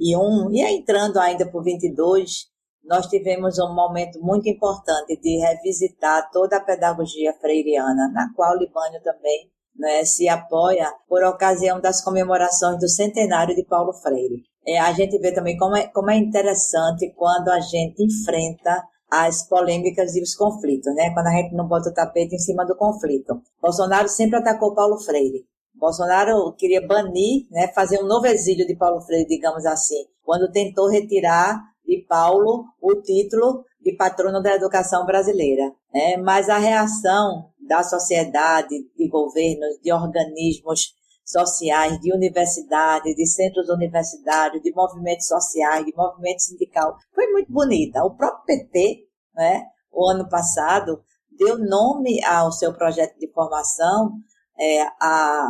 2021, e entrando ainda por 22, nós tivemos um momento muito importante de revisitar toda a pedagogia freiriana, na qual Libânio também né, se apoia por ocasião das comemorações do centenário de Paulo Freire. É, a gente vê também como é, como é interessante quando a gente enfrenta as polêmicas e os conflitos, né? Quando a gente não bota o tapete em cima do conflito. Bolsonaro sempre atacou Paulo Freire. Bolsonaro queria banir, né, fazer um novo exílio de Paulo Freire, digamos assim, quando tentou retirar de Paulo o título de patrono da educação brasileira. Né? Mas a reação da sociedade, de governos, de organismos sociais, de universidades, de centros universitários, de movimentos sociais, de movimento sindical. Foi muito bonita. O próprio PT, né, o ano passado, deu nome ao seu projeto de formação, é, a,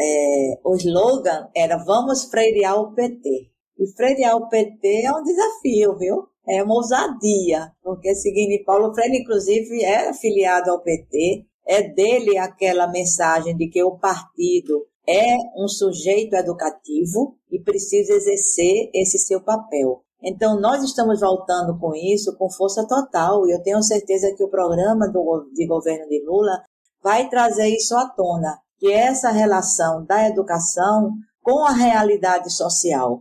é, o slogan era Vamos freirear o PT. E freirear o PT é um desafio, viu? É uma ousadia, porque seguindo Paulo Freire, inclusive, é afiliado ao PT, é dele aquela mensagem de que o partido é um sujeito educativo e precisa exercer esse seu papel. Então, nós estamos voltando com isso com força total e eu tenho certeza que o programa do, de governo de Lula vai trazer isso à tona, que é essa relação da educação com a realidade social.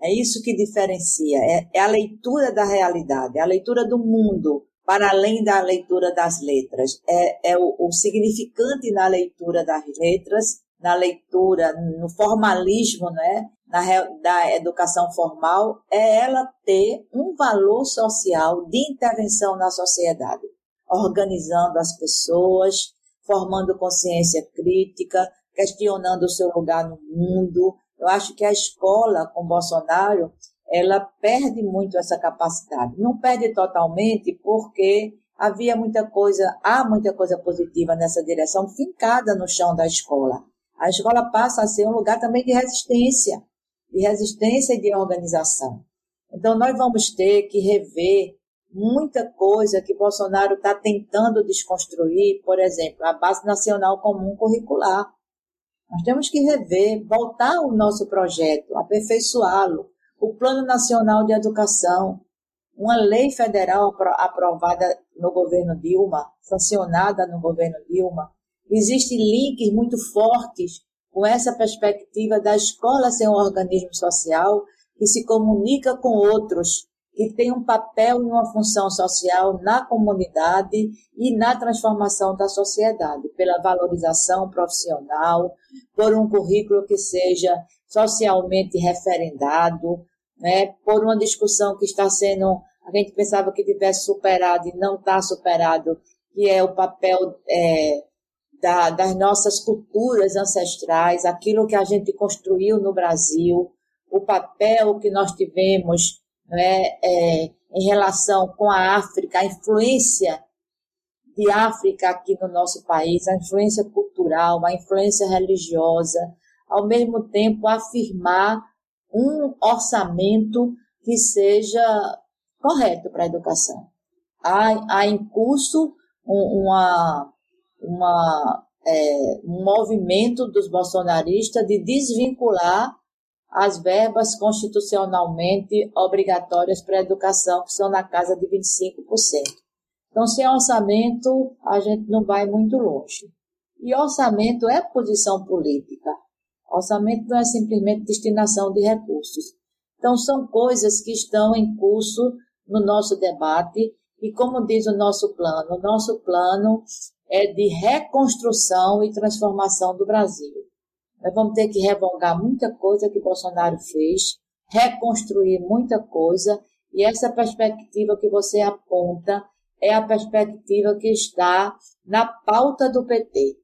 É isso que diferencia, é, é a leitura da realidade, é a leitura do mundo, para além da leitura das letras. É, é o, o significante na leitura das letras na leitura, no formalismo, né, na, da educação formal, é ela ter um valor social de intervenção na sociedade, organizando as pessoas, formando consciência crítica, questionando o seu lugar no mundo. Eu acho que a escola com Bolsonaro, ela perde muito essa capacidade. Não perde totalmente porque havia muita coisa, há muita coisa positiva nessa direção fincada no chão da escola a escola passa a ser um lugar também de resistência, de resistência e de organização. Então, nós vamos ter que rever muita coisa que Bolsonaro está tentando desconstruir, por exemplo, a Base Nacional Comum Curricular. Nós temos que rever, voltar o nosso projeto, aperfeiçoá-lo, o Plano Nacional de Educação, uma lei federal aprovada no governo Dilma, sancionada no governo Dilma, Existem links muito fortes com essa perspectiva da escola ser um organismo social que se comunica com outros, que tem um papel e uma função social na comunidade e na transformação da sociedade, pela valorização profissional, por um currículo que seja socialmente referendado, né, por uma discussão que está sendo, a gente pensava que tivesse superado e não está superado, que é o papel é, da, das nossas culturas ancestrais, aquilo que a gente construiu no Brasil, o papel que nós tivemos né, é, em relação com a África, a influência de África aqui no nosso país, a influência cultural, a influência religiosa, ao mesmo tempo afirmar um orçamento que seja correto para a educação. Há, há em curso uma, uma, é, um movimento dos bolsonaristas de desvincular as verbas constitucionalmente obrigatórias para a educação, que são na casa de 25%. Então, sem orçamento, a gente não vai muito longe. E orçamento é posição política. Orçamento não é simplesmente destinação de recursos. Então, são coisas que estão em curso no nosso debate. E como diz o nosso plano, o nosso plano é de reconstrução e transformação do Brasil. Nós vamos ter que revogar muita coisa que Bolsonaro fez, reconstruir muita coisa, e essa perspectiva que você aponta é a perspectiva que está na pauta do PT.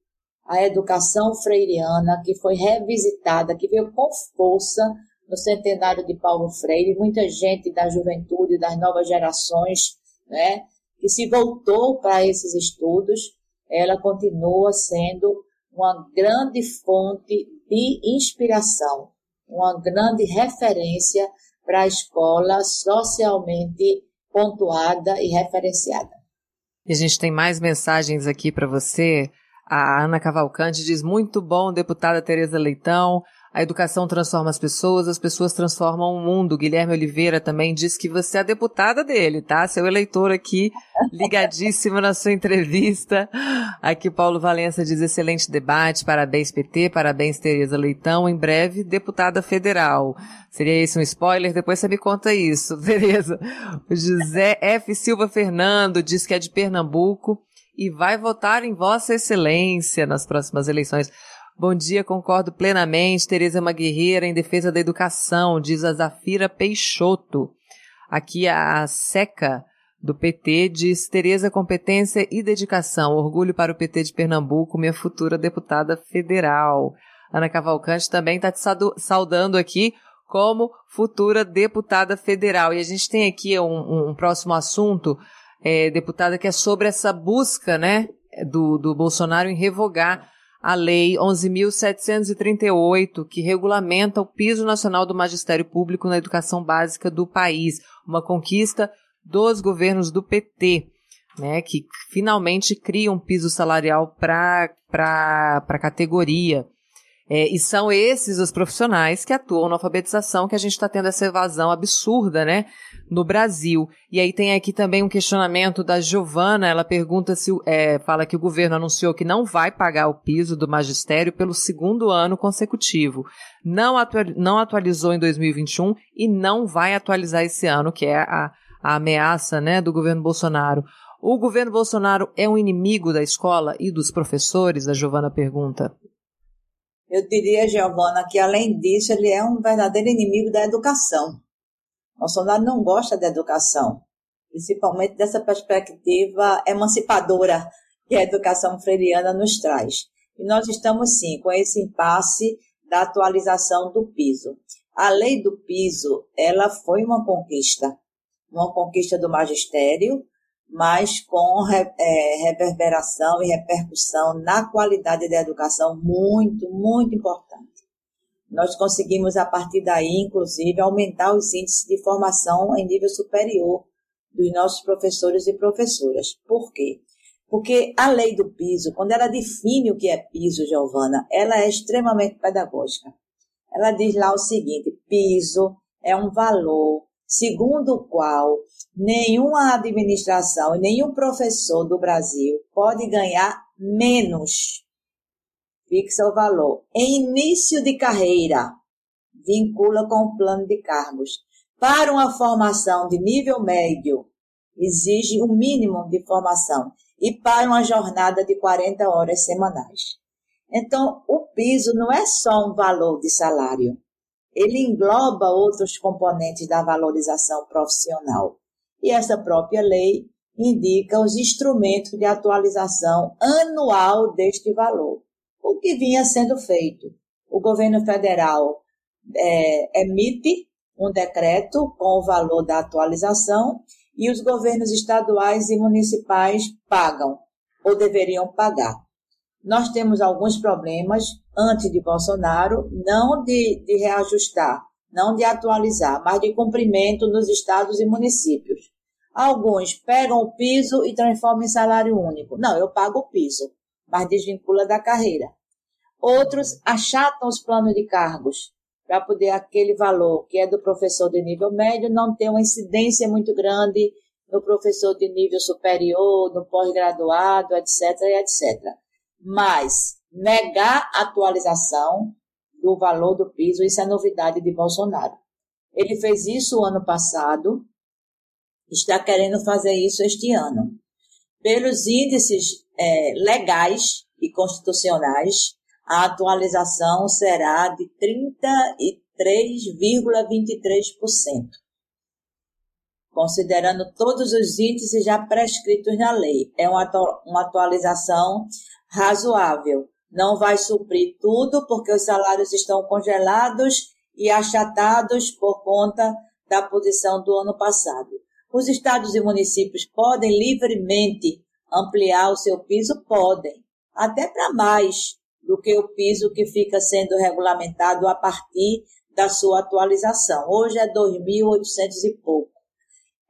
A educação freiriana, que foi revisitada, que veio com força no centenário de Paulo Freire, muita gente da juventude, das novas gerações, né, que se voltou para esses estudos ela continua sendo uma grande fonte de inspiração, uma grande referência para a escola socialmente pontuada e referenciada. E a gente tem mais mensagens aqui para você. A Ana Cavalcante diz: muito bom, deputada Tereza Leitão. A educação transforma as pessoas, as pessoas transformam o mundo. Guilherme Oliveira também diz que você é a deputada dele, tá? Seu eleitor aqui, ligadíssimo na sua entrevista. Aqui Paulo Valença diz excelente debate, parabéns PT, parabéns Tereza Leitão, em breve deputada federal. Seria esse um spoiler? Depois você me conta isso, Tereza. O José F. Silva Fernando diz que é de Pernambuco e vai votar em Vossa Excelência nas próximas eleições. Bom dia, concordo plenamente. Tereza é uma guerreira em defesa da educação, diz a Zafira Peixoto. Aqui a Seca do PT diz Tereza competência e dedicação, orgulho para o PT de Pernambuco, minha futura deputada federal. Ana Cavalcante também está te saudando aqui como futura deputada federal. E a gente tem aqui um, um próximo assunto, é, deputada, que é sobre essa busca, né, do, do Bolsonaro em revogar a Lei 11.738, que regulamenta o piso nacional do magistério público na educação básica do país, uma conquista dos governos do PT, né, que finalmente cria um piso salarial para a categoria. É, e são esses os profissionais que atuam na alfabetização que a gente está tendo essa evasão absurda, né, no Brasil. E aí tem aqui também um questionamento da Giovana, ela pergunta se, é, fala que o governo anunciou que não vai pagar o piso do magistério pelo segundo ano consecutivo. Não, não atualizou em 2021 e não vai atualizar esse ano, que é a, a ameaça, né, do governo Bolsonaro. O governo Bolsonaro é um inimigo da escola e dos professores? A Giovana pergunta. Eu diria, Giovana, que além disso, ele é um verdadeiro inimigo da educação. Bolsonaro não gosta da educação, principalmente dessa perspectiva emancipadora que a educação freiriana nos traz. E nós estamos, sim, com esse impasse da atualização do piso. A lei do piso, ela foi uma conquista, uma conquista do magistério, mas com é, reverberação e repercussão na qualidade da educação muito, muito importante. Nós conseguimos, a partir daí, inclusive, aumentar os índices de formação em nível superior dos nossos professores e professoras. Por quê? Porque a lei do piso, quando ela define o que é piso, Giovana, ela é extremamente pedagógica. Ela diz lá o seguinte: piso é um valor segundo o qual nenhuma administração e nenhum professor do Brasil pode ganhar menos. Fixa o valor. Em início de carreira, vincula com o plano de cargos. Para uma formação de nível médio, exige o um mínimo de formação. E para uma jornada de 40 horas semanais. Então, o piso não é só um valor de salário ele engloba outros componentes da valorização profissional. E essa própria lei indica os instrumentos de atualização anual deste valor, o que vinha sendo feito. O governo federal é, emite um decreto com o valor da atualização e os governos estaduais e municipais pagam ou deveriam pagar. Nós temos alguns problemas antes de Bolsonaro, não de, de reajustar, não de atualizar, mas de cumprimento nos estados e municípios. Alguns pegam o piso e transformam em salário único. Não, eu pago o piso, mas desvincula da carreira. Outros achatam os planos de cargos para poder aquele valor que é do professor de nível médio não ter uma incidência muito grande no professor de nível superior, no pós-graduado, etc, etc. Mas negar a atualização do valor do piso, isso é novidade de Bolsonaro. Ele fez isso o ano passado, está querendo fazer isso este ano. Pelos índices é, legais e constitucionais, a atualização será de 33,23%, considerando todos os índices já prescritos na lei. É uma, uma atualização razoável, não vai suprir tudo, porque os salários estão congelados e achatados por conta da posição do ano passado. Os estados e municípios podem livremente ampliar o seu piso? Podem, até para mais do que o piso que fica sendo regulamentado a partir da sua atualização. Hoje é 2.800 e pouco.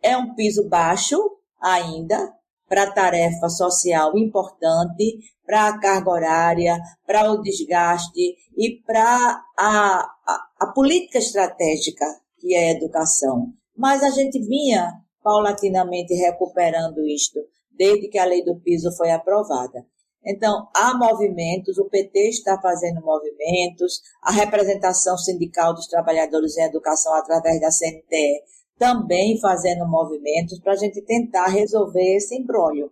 É um piso baixo ainda, para tarefa social importante, para a carga horária, para o desgaste e para a, a, a política estratégica que é a educação. Mas a gente vinha paulatinamente recuperando isto desde que a lei do piso foi aprovada. Então, há movimentos, o PT está fazendo movimentos, a representação sindical dos trabalhadores em educação através da CNTE também fazendo movimentos para a gente tentar resolver esse embrólio,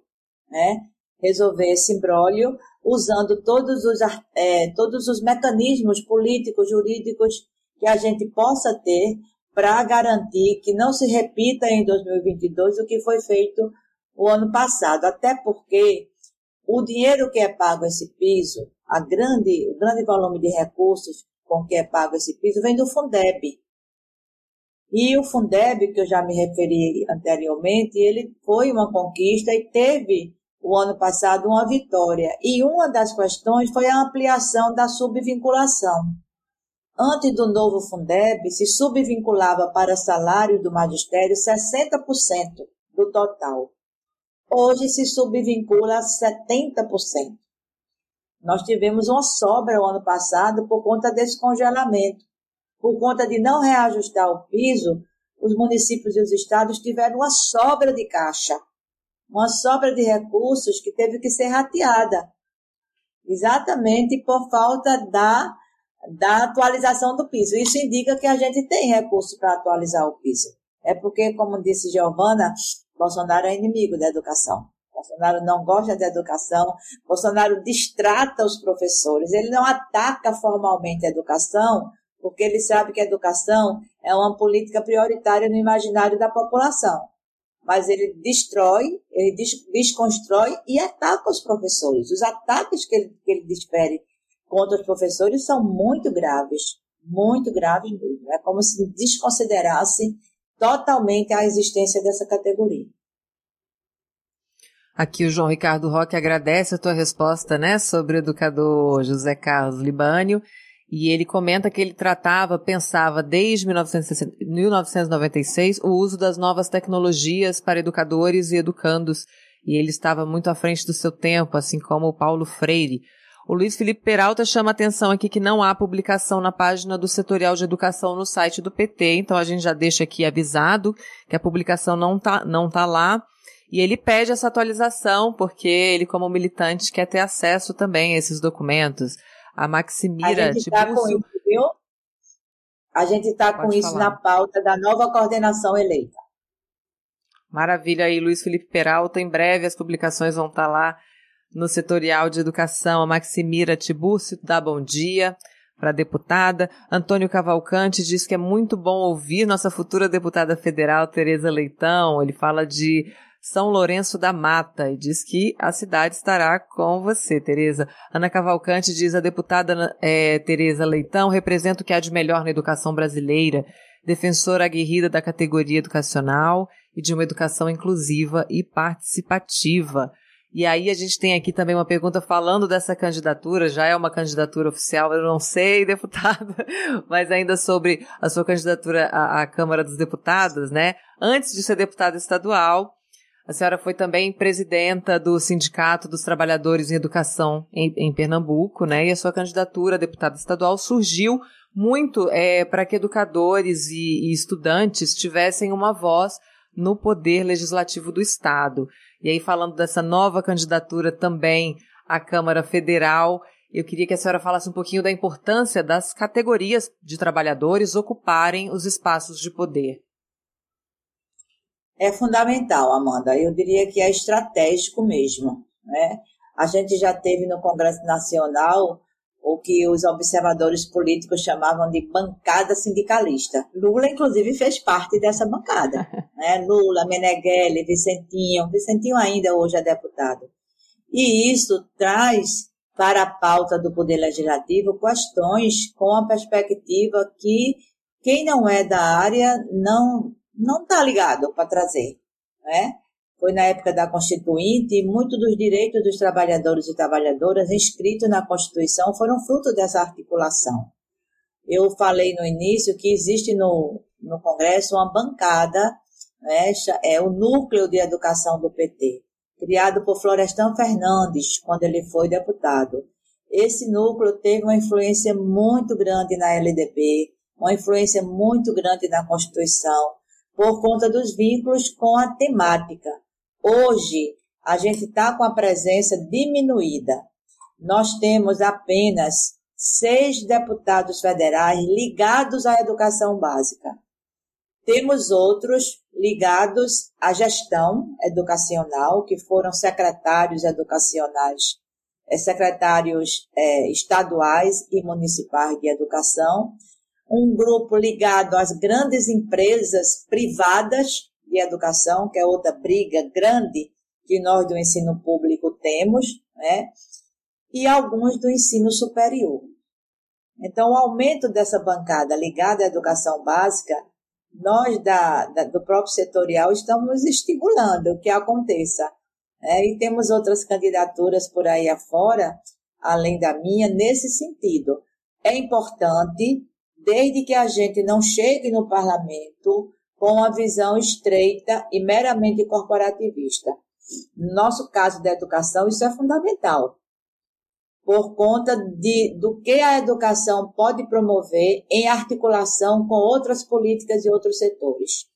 né? Resolver esse embrólio usando todos os, é, todos os mecanismos políticos, jurídicos que a gente possa ter para garantir que não se repita em 2022 o que foi feito o ano passado, até porque o dinheiro que é pago esse piso, a grande, o grande volume de recursos com que é pago esse piso vem do Fundeb, e o Fundeb, que eu já me referi anteriormente, ele foi uma conquista e teve o ano passado uma vitória. E uma das questões foi a ampliação da subvinculação. Antes do novo Fundeb, se subvinculava para salário do magistério 60% do total. Hoje se subvincula 70%. Nós tivemos uma sobra o ano passado por conta desse congelamento por conta de não reajustar o piso, os municípios e os estados tiveram uma sobra de caixa, uma sobra de recursos que teve que ser rateada, exatamente por falta da, da atualização do piso. Isso indica que a gente tem recursos para atualizar o piso. É porque, como disse Giovana, Bolsonaro é inimigo da educação. Bolsonaro não gosta da educação, Bolsonaro distrata os professores, ele não ataca formalmente a educação, porque ele sabe que a educação é uma política prioritária no imaginário da população. Mas ele destrói, ele desconstrói e ataca os professores. Os ataques que ele, que ele desfere contra os professores são muito graves, muito graves mesmo. É como se desconsiderasse totalmente a existência dessa categoria. Aqui o João Ricardo Roque agradece a tua resposta, né, sobre o educador José Carlos Libânio, e ele comenta que ele tratava, pensava desde 1996 o uso das novas tecnologias para educadores e educandos, e ele estava muito à frente do seu tempo, assim como o Paulo Freire. O Luiz Felipe Peralta chama atenção aqui que não há publicação na página do Setorial de Educação no site do PT, então a gente já deixa aqui avisado que a publicação não tá, não tá lá. E ele pede essa atualização porque ele, como militante, quer ter acesso também a esses documentos. A Maximira a gente tá com isso, viu? A gente está com isso falar. na pauta da nova coordenação eleita. Maravilha aí, Luiz Felipe Peralta. Em breve as publicações vão estar tá lá no setorial de educação. A Maximira Tibúrcio dá bom dia para a deputada. Antônio Cavalcante diz que é muito bom ouvir nossa futura deputada federal, Tereza Leitão. Ele fala de são Lourenço da Mata e diz que a cidade estará com você, Tereza. Ana Cavalcante diz a deputada é, Tereza Leitão representa o que há de melhor na educação brasileira, defensora aguerrida da categoria educacional e de uma educação inclusiva e participativa. E aí a gente tem aqui também uma pergunta falando dessa candidatura, já é uma candidatura oficial, eu não sei, deputada, mas ainda sobre a sua candidatura à, à Câmara dos Deputados, né? Antes de ser deputada estadual, a senhora foi também presidenta do Sindicato dos Trabalhadores em Educação em, em Pernambuco, né? E a sua candidatura a deputada estadual surgiu muito é, para que educadores e, e estudantes tivessem uma voz no poder legislativo do Estado. E aí, falando dessa nova candidatura também à Câmara Federal, eu queria que a senhora falasse um pouquinho da importância das categorias de trabalhadores ocuparem os espaços de poder é fundamental, Amanda. Eu diria que é estratégico mesmo. Né? A gente já teve no Congresso Nacional o que os observadores políticos chamavam de bancada sindicalista. Lula, inclusive, fez parte dessa bancada. Né? Lula, Meneghelli, Vicentinho. Vicentinho ainda hoje é deputado. E isso traz para a pauta do Poder Legislativo questões com a perspectiva que quem não é da área não não está ligado para trazer. Né? Foi na época da Constituinte e muitos dos direitos dos trabalhadores e trabalhadoras inscritos na Constituição foram fruto dessa articulação. Eu falei no início que existe no, no Congresso uma bancada, né, é o Núcleo de Educação do PT, criado por Florestan Fernandes, quando ele foi deputado. Esse núcleo teve uma influência muito grande na LDB, uma influência muito grande na Constituição, por conta dos vínculos com a temática. Hoje, a gente está com a presença diminuída. Nós temos apenas seis deputados federais ligados à educação básica. Temos outros ligados à gestão educacional, que foram secretários educacionais, eh, secretários é, estaduais e municipais de educação, um grupo ligado às grandes empresas privadas de educação, que é outra briga grande que nós do ensino público temos, né? e alguns do ensino superior. Então, o aumento dessa bancada ligada à educação básica, nós da, da do próprio setorial estamos estimulando que aconteça. Né? E temos outras candidaturas por aí afora, além da minha, nesse sentido. É importante desde que a gente não chegue no parlamento com uma visão estreita e meramente corporativista. No nosso caso da educação, isso é fundamental, por conta de, do que a educação pode promover em articulação com outras políticas e outros setores.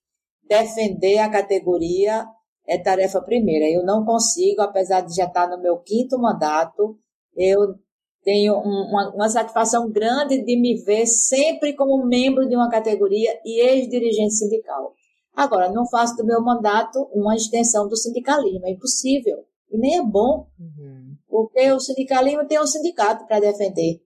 Defender a categoria é tarefa primeira. Eu não consigo, apesar de já estar no meu quinto mandato, eu tenho uma, uma, satisfação grande de me ver sempre como membro de uma categoria e ex-dirigente sindical. Agora, não faço do meu mandato uma extensão do sindicalismo, é impossível. E nem é bom, uhum. porque o sindicalismo tem um sindicato para defender.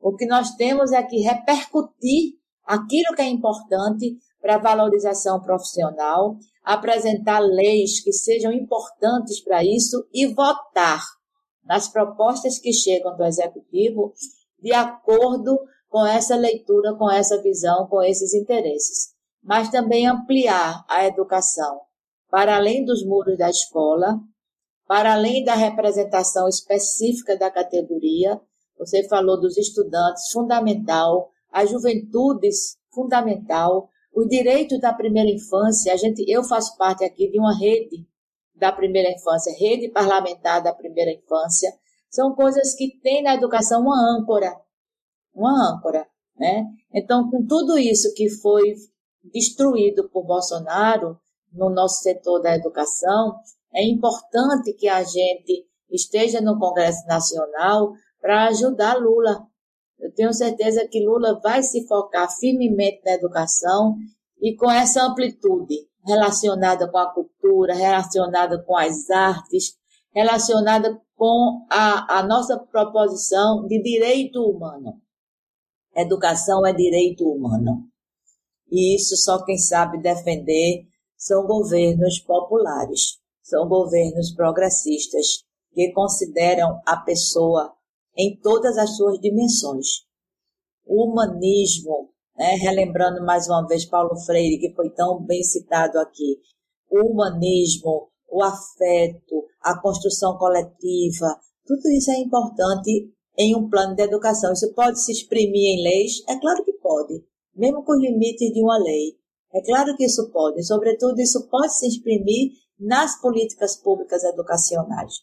O que nós temos é que repercutir aquilo que é importante para a valorização profissional, apresentar leis que sejam importantes para isso e votar nas propostas que chegam do executivo de acordo com essa leitura, com essa visão, com esses interesses. Mas também ampliar a educação para além dos muros da escola, para além da representação específica da categoria. Você falou dos estudantes, fundamental, as juventudes, fundamental, os direitos da primeira infância. A gente, eu faço parte aqui de uma rede da primeira infância, rede parlamentar da primeira infância. São coisas que têm na educação uma âncora, uma âncora, né? Então, com tudo isso que foi destruído por Bolsonaro no nosso setor da educação, é importante que a gente esteja no Congresso Nacional para ajudar Lula. Eu tenho certeza que Lula vai se focar firmemente na educação e com essa amplitude relacionada com a cultura, relacionada com as artes, relacionada com a, a nossa proposição de direito humano. Educação é direito humano. E isso só quem sabe defender são governos populares, são governos progressistas que consideram a pessoa em todas as suas dimensões. O humanismo, né, relembrando mais uma vez Paulo Freire, que foi tão bem citado aqui, o humanismo, o afeto, a construção coletiva, tudo isso é importante em um plano de educação. Isso pode se exprimir em leis? É claro que pode, mesmo com os limites de uma lei. É claro que isso pode, sobretudo isso pode se exprimir nas políticas públicas educacionais.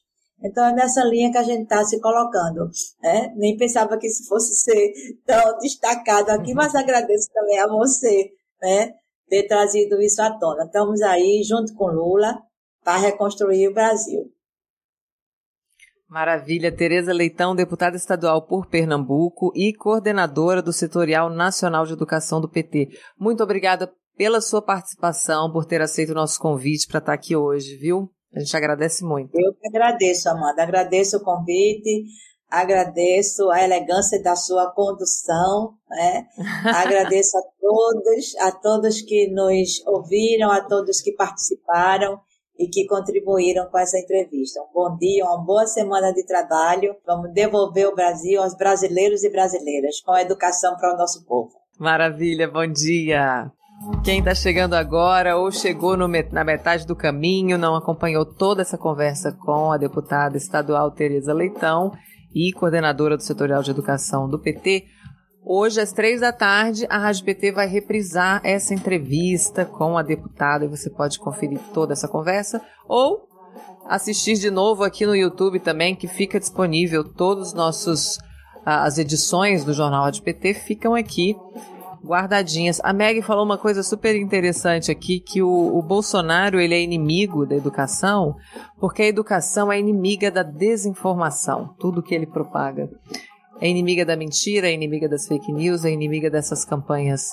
Então é nessa linha que a gente está se colocando. Né? Nem pensava que isso fosse ser tão destacado aqui, mas agradeço também a você né, ter trazido isso à tona. Estamos aí junto com Lula para reconstruir o Brasil. Maravilha. Tereza Leitão, deputada estadual por Pernambuco e coordenadora do Setorial Nacional de Educação do PT. Muito obrigada pela sua participação, por ter aceito o nosso convite para estar aqui hoje, viu? A gente agradece muito. Eu que agradeço, Amanda. Agradeço o convite, agradeço a elegância da sua condução, né? agradeço a todos, a todos que nos ouviram, a todos que participaram e que contribuíram com essa entrevista. Um bom dia, uma boa semana de trabalho. Vamos devolver o Brasil aos brasileiros e brasileiras com a educação para o nosso povo. Maravilha, bom dia. Quem está chegando agora ou chegou no, na metade do caminho, não acompanhou toda essa conversa com a deputada estadual Tereza Leitão e coordenadora do Setorial de Educação do PT, hoje às três da tarde a Rádio PT vai reprisar essa entrevista com a deputada e você pode conferir toda essa conversa ou assistir de novo aqui no YouTube também, que fica disponível todos os nossos as edições do Jornal Rádio PT ficam aqui guardadinhas. A Meg falou uma coisa super interessante aqui, que o, o, Bolsonaro ele é inimigo da educação, porque a educação é inimiga da desinformação, tudo que ele propaga. É inimiga da mentira, é inimiga das fake news, é inimiga dessas campanhas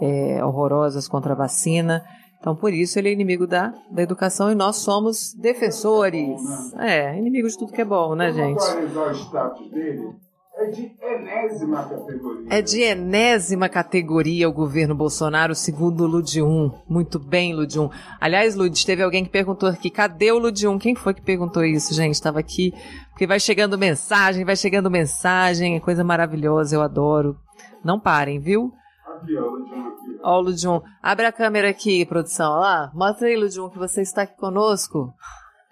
é, horrorosas contra a vacina. Então, por isso, ele é inimigo da, da educação e nós somos defensores. É, inimigo de tudo que é bom, né, gente? atualizar o status dele? É de enésima categoria. É de enésima categoria o governo Bolsonaro, segundo o Ludium. Muito bem, Ludium. Aliás, Lud, teve alguém que perguntou aqui, cadê o Ludium? Quem foi que perguntou isso, gente? Estava aqui, porque vai chegando mensagem, vai chegando mensagem, é coisa maravilhosa, eu adoro. Não parem, viu? Aqui, ó, o Ludium aqui. Ó, o Ludium. Abre a câmera aqui, produção. Ó lá, mostra aí, Ludium, que você está aqui conosco.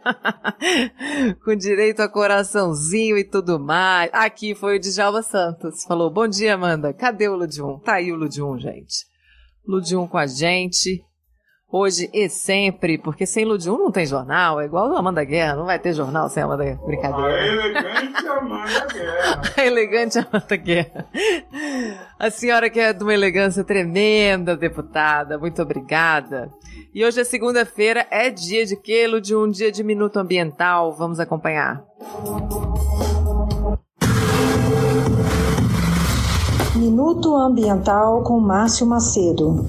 com direito a coraçãozinho e tudo mais. Aqui foi o Djalma Santos. Falou: Bom dia, Amanda. Cadê o Ludium? Tá aí o Ludium, gente. Ludium com a gente. Hoje e sempre, porque sem Ludium não tem jornal, é igual a Amanda Guerra, não vai ter jornal sem Amanda Guerra. Brincadeira. A elegante Amanda Guerra. a elegante Amanda Guerra. A senhora que é de uma elegância tremenda, deputada, muito obrigada. E hoje é segunda-feira, é dia de quê, de um dia de minuto ambiental. Vamos acompanhar. Minuto Ambiental com Márcio Macedo.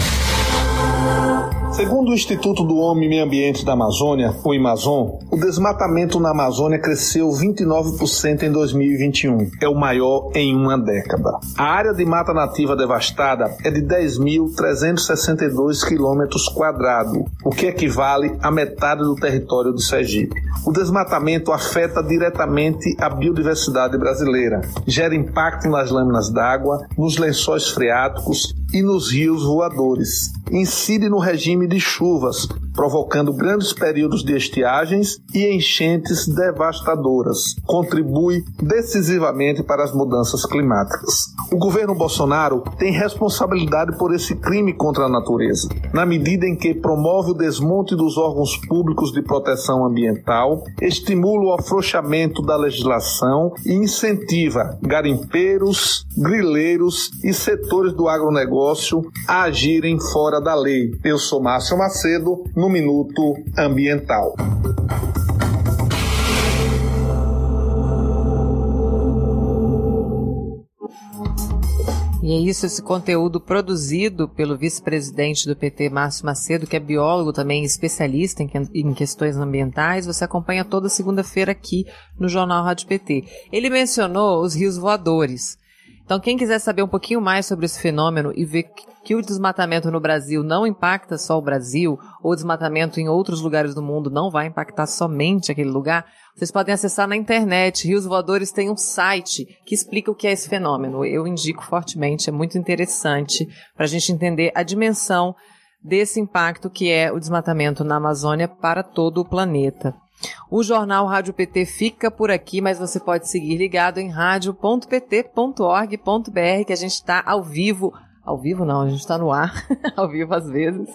Segundo o Instituto do Homem e Meio Ambiente da Amazônia, o Amazon, o desmatamento na Amazônia cresceu 29% em 2021. É o maior em uma década. A área de mata nativa devastada é de 10.362 quilômetros quadrados, o que equivale a metade do território do Sergipe. O desmatamento afeta diretamente a biodiversidade brasileira, gera impacto nas lâminas d'água, nos lençóis freáticos e nos rios voadores. Incide no regime de chuvas, provocando grandes períodos de estiagens e enchentes devastadoras. Contribui decisivamente para as mudanças climáticas. O governo Bolsonaro tem responsabilidade por esse crime contra a natureza, na medida em que promove o desmonte dos órgãos públicos de proteção ambiental, estimula o afrouxamento da legislação e incentiva garimpeiros, grileiros e setores do agronegócio a agirem fora da lei. Eu sou Márcio Macedo, no Minuto Ambiental. E é isso, esse conteúdo produzido pelo vice-presidente do PT, Márcio Macedo, que é biólogo também, especialista em, questões ambientais. Você acompanha toda segunda-feira aqui no Jornal Rádio PT. Ele mencionou os rios voadores. Então, quem quiser saber um pouquinho mais sobre esse fenômeno e ver que o desmatamento no Brasil não impacta só o Brasil, ou o desmatamento em outros lugares do mundo não vai impactar somente aquele lugar, vocês podem acessar na internet. Rios Voadores tem um site que explica o que é esse fenômeno. Eu indico fortemente, é muito interessante para a gente entender a dimensão desse impacto que é o desmatamento na Amazônia para todo o planeta. O jornal Rádio PT fica por aqui, mas você pode seguir ligado em radio.pt.org.br que a gente está ao vivo. Ao vivo não, a gente está no ar, ao vivo às vezes.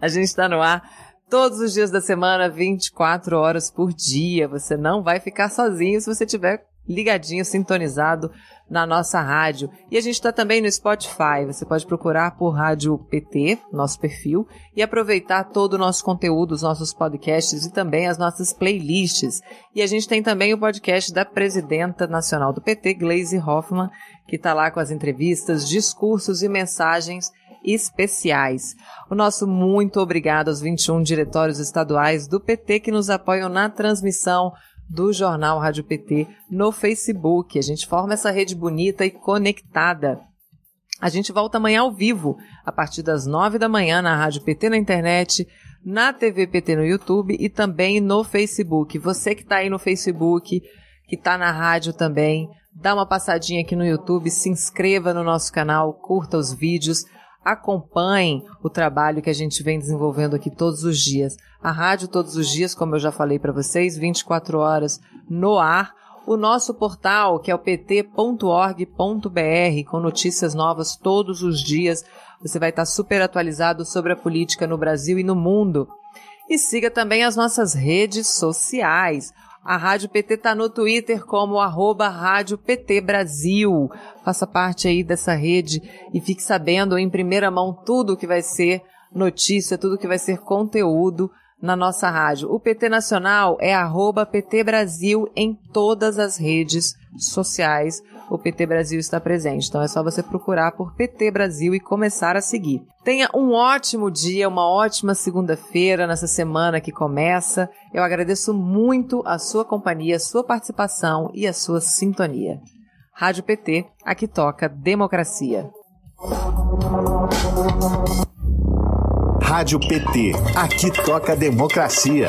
A gente está no ar todos os dias da semana, 24 horas por dia. Você não vai ficar sozinho se você tiver ligadinho, sintonizado na nossa rádio. E a gente está também no Spotify. Você pode procurar por Rádio PT, nosso perfil, e aproveitar todo o nosso conteúdo, os nossos podcasts e também as nossas playlists. E a gente tem também o podcast da presidenta nacional do PT, Glaise Hoffmann, que está lá com as entrevistas, discursos e mensagens especiais. O nosso muito obrigado aos 21 diretórios estaduais do PT que nos apoiam na transmissão do Jornal Rádio PT no Facebook. A gente forma essa rede bonita e conectada. A gente volta amanhã ao vivo, a partir das nove da manhã, na Rádio PT na internet, na TV PT no YouTube e também no Facebook. Você que está aí no Facebook, que está na rádio também, dá uma passadinha aqui no YouTube, se inscreva no nosso canal, curta os vídeos acompanhem o trabalho que a gente vem desenvolvendo aqui todos os dias. A rádio todos os dias, como eu já falei para vocês, 24 horas no ar. O nosso portal, que é o pt.org.br, com notícias novas todos os dias. Você vai estar super atualizado sobre a política no Brasil e no mundo. E siga também as nossas redes sociais. A Rádio PT está no Twitter como arroba Rádio PT Brasil. Faça parte aí dessa rede e fique sabendo em primeira mão tudo que vai ser notícia, tudo que vai ser conteúdo na nossa rádio. O PT Nacional é arroba PT Brasil em todas as redes sociais o PT Brasil está presente. Então é só você procurar por PT Brasil e começar a seguir. Tenha um ótimo dia, uma ótima segunda-feira nessa semana que começa. Eu agradeço muito a sua companhia, a sua participação e a sua sintonia. Rádio PT, aqui toca democracia. Rádio PT, aqui toca democracia.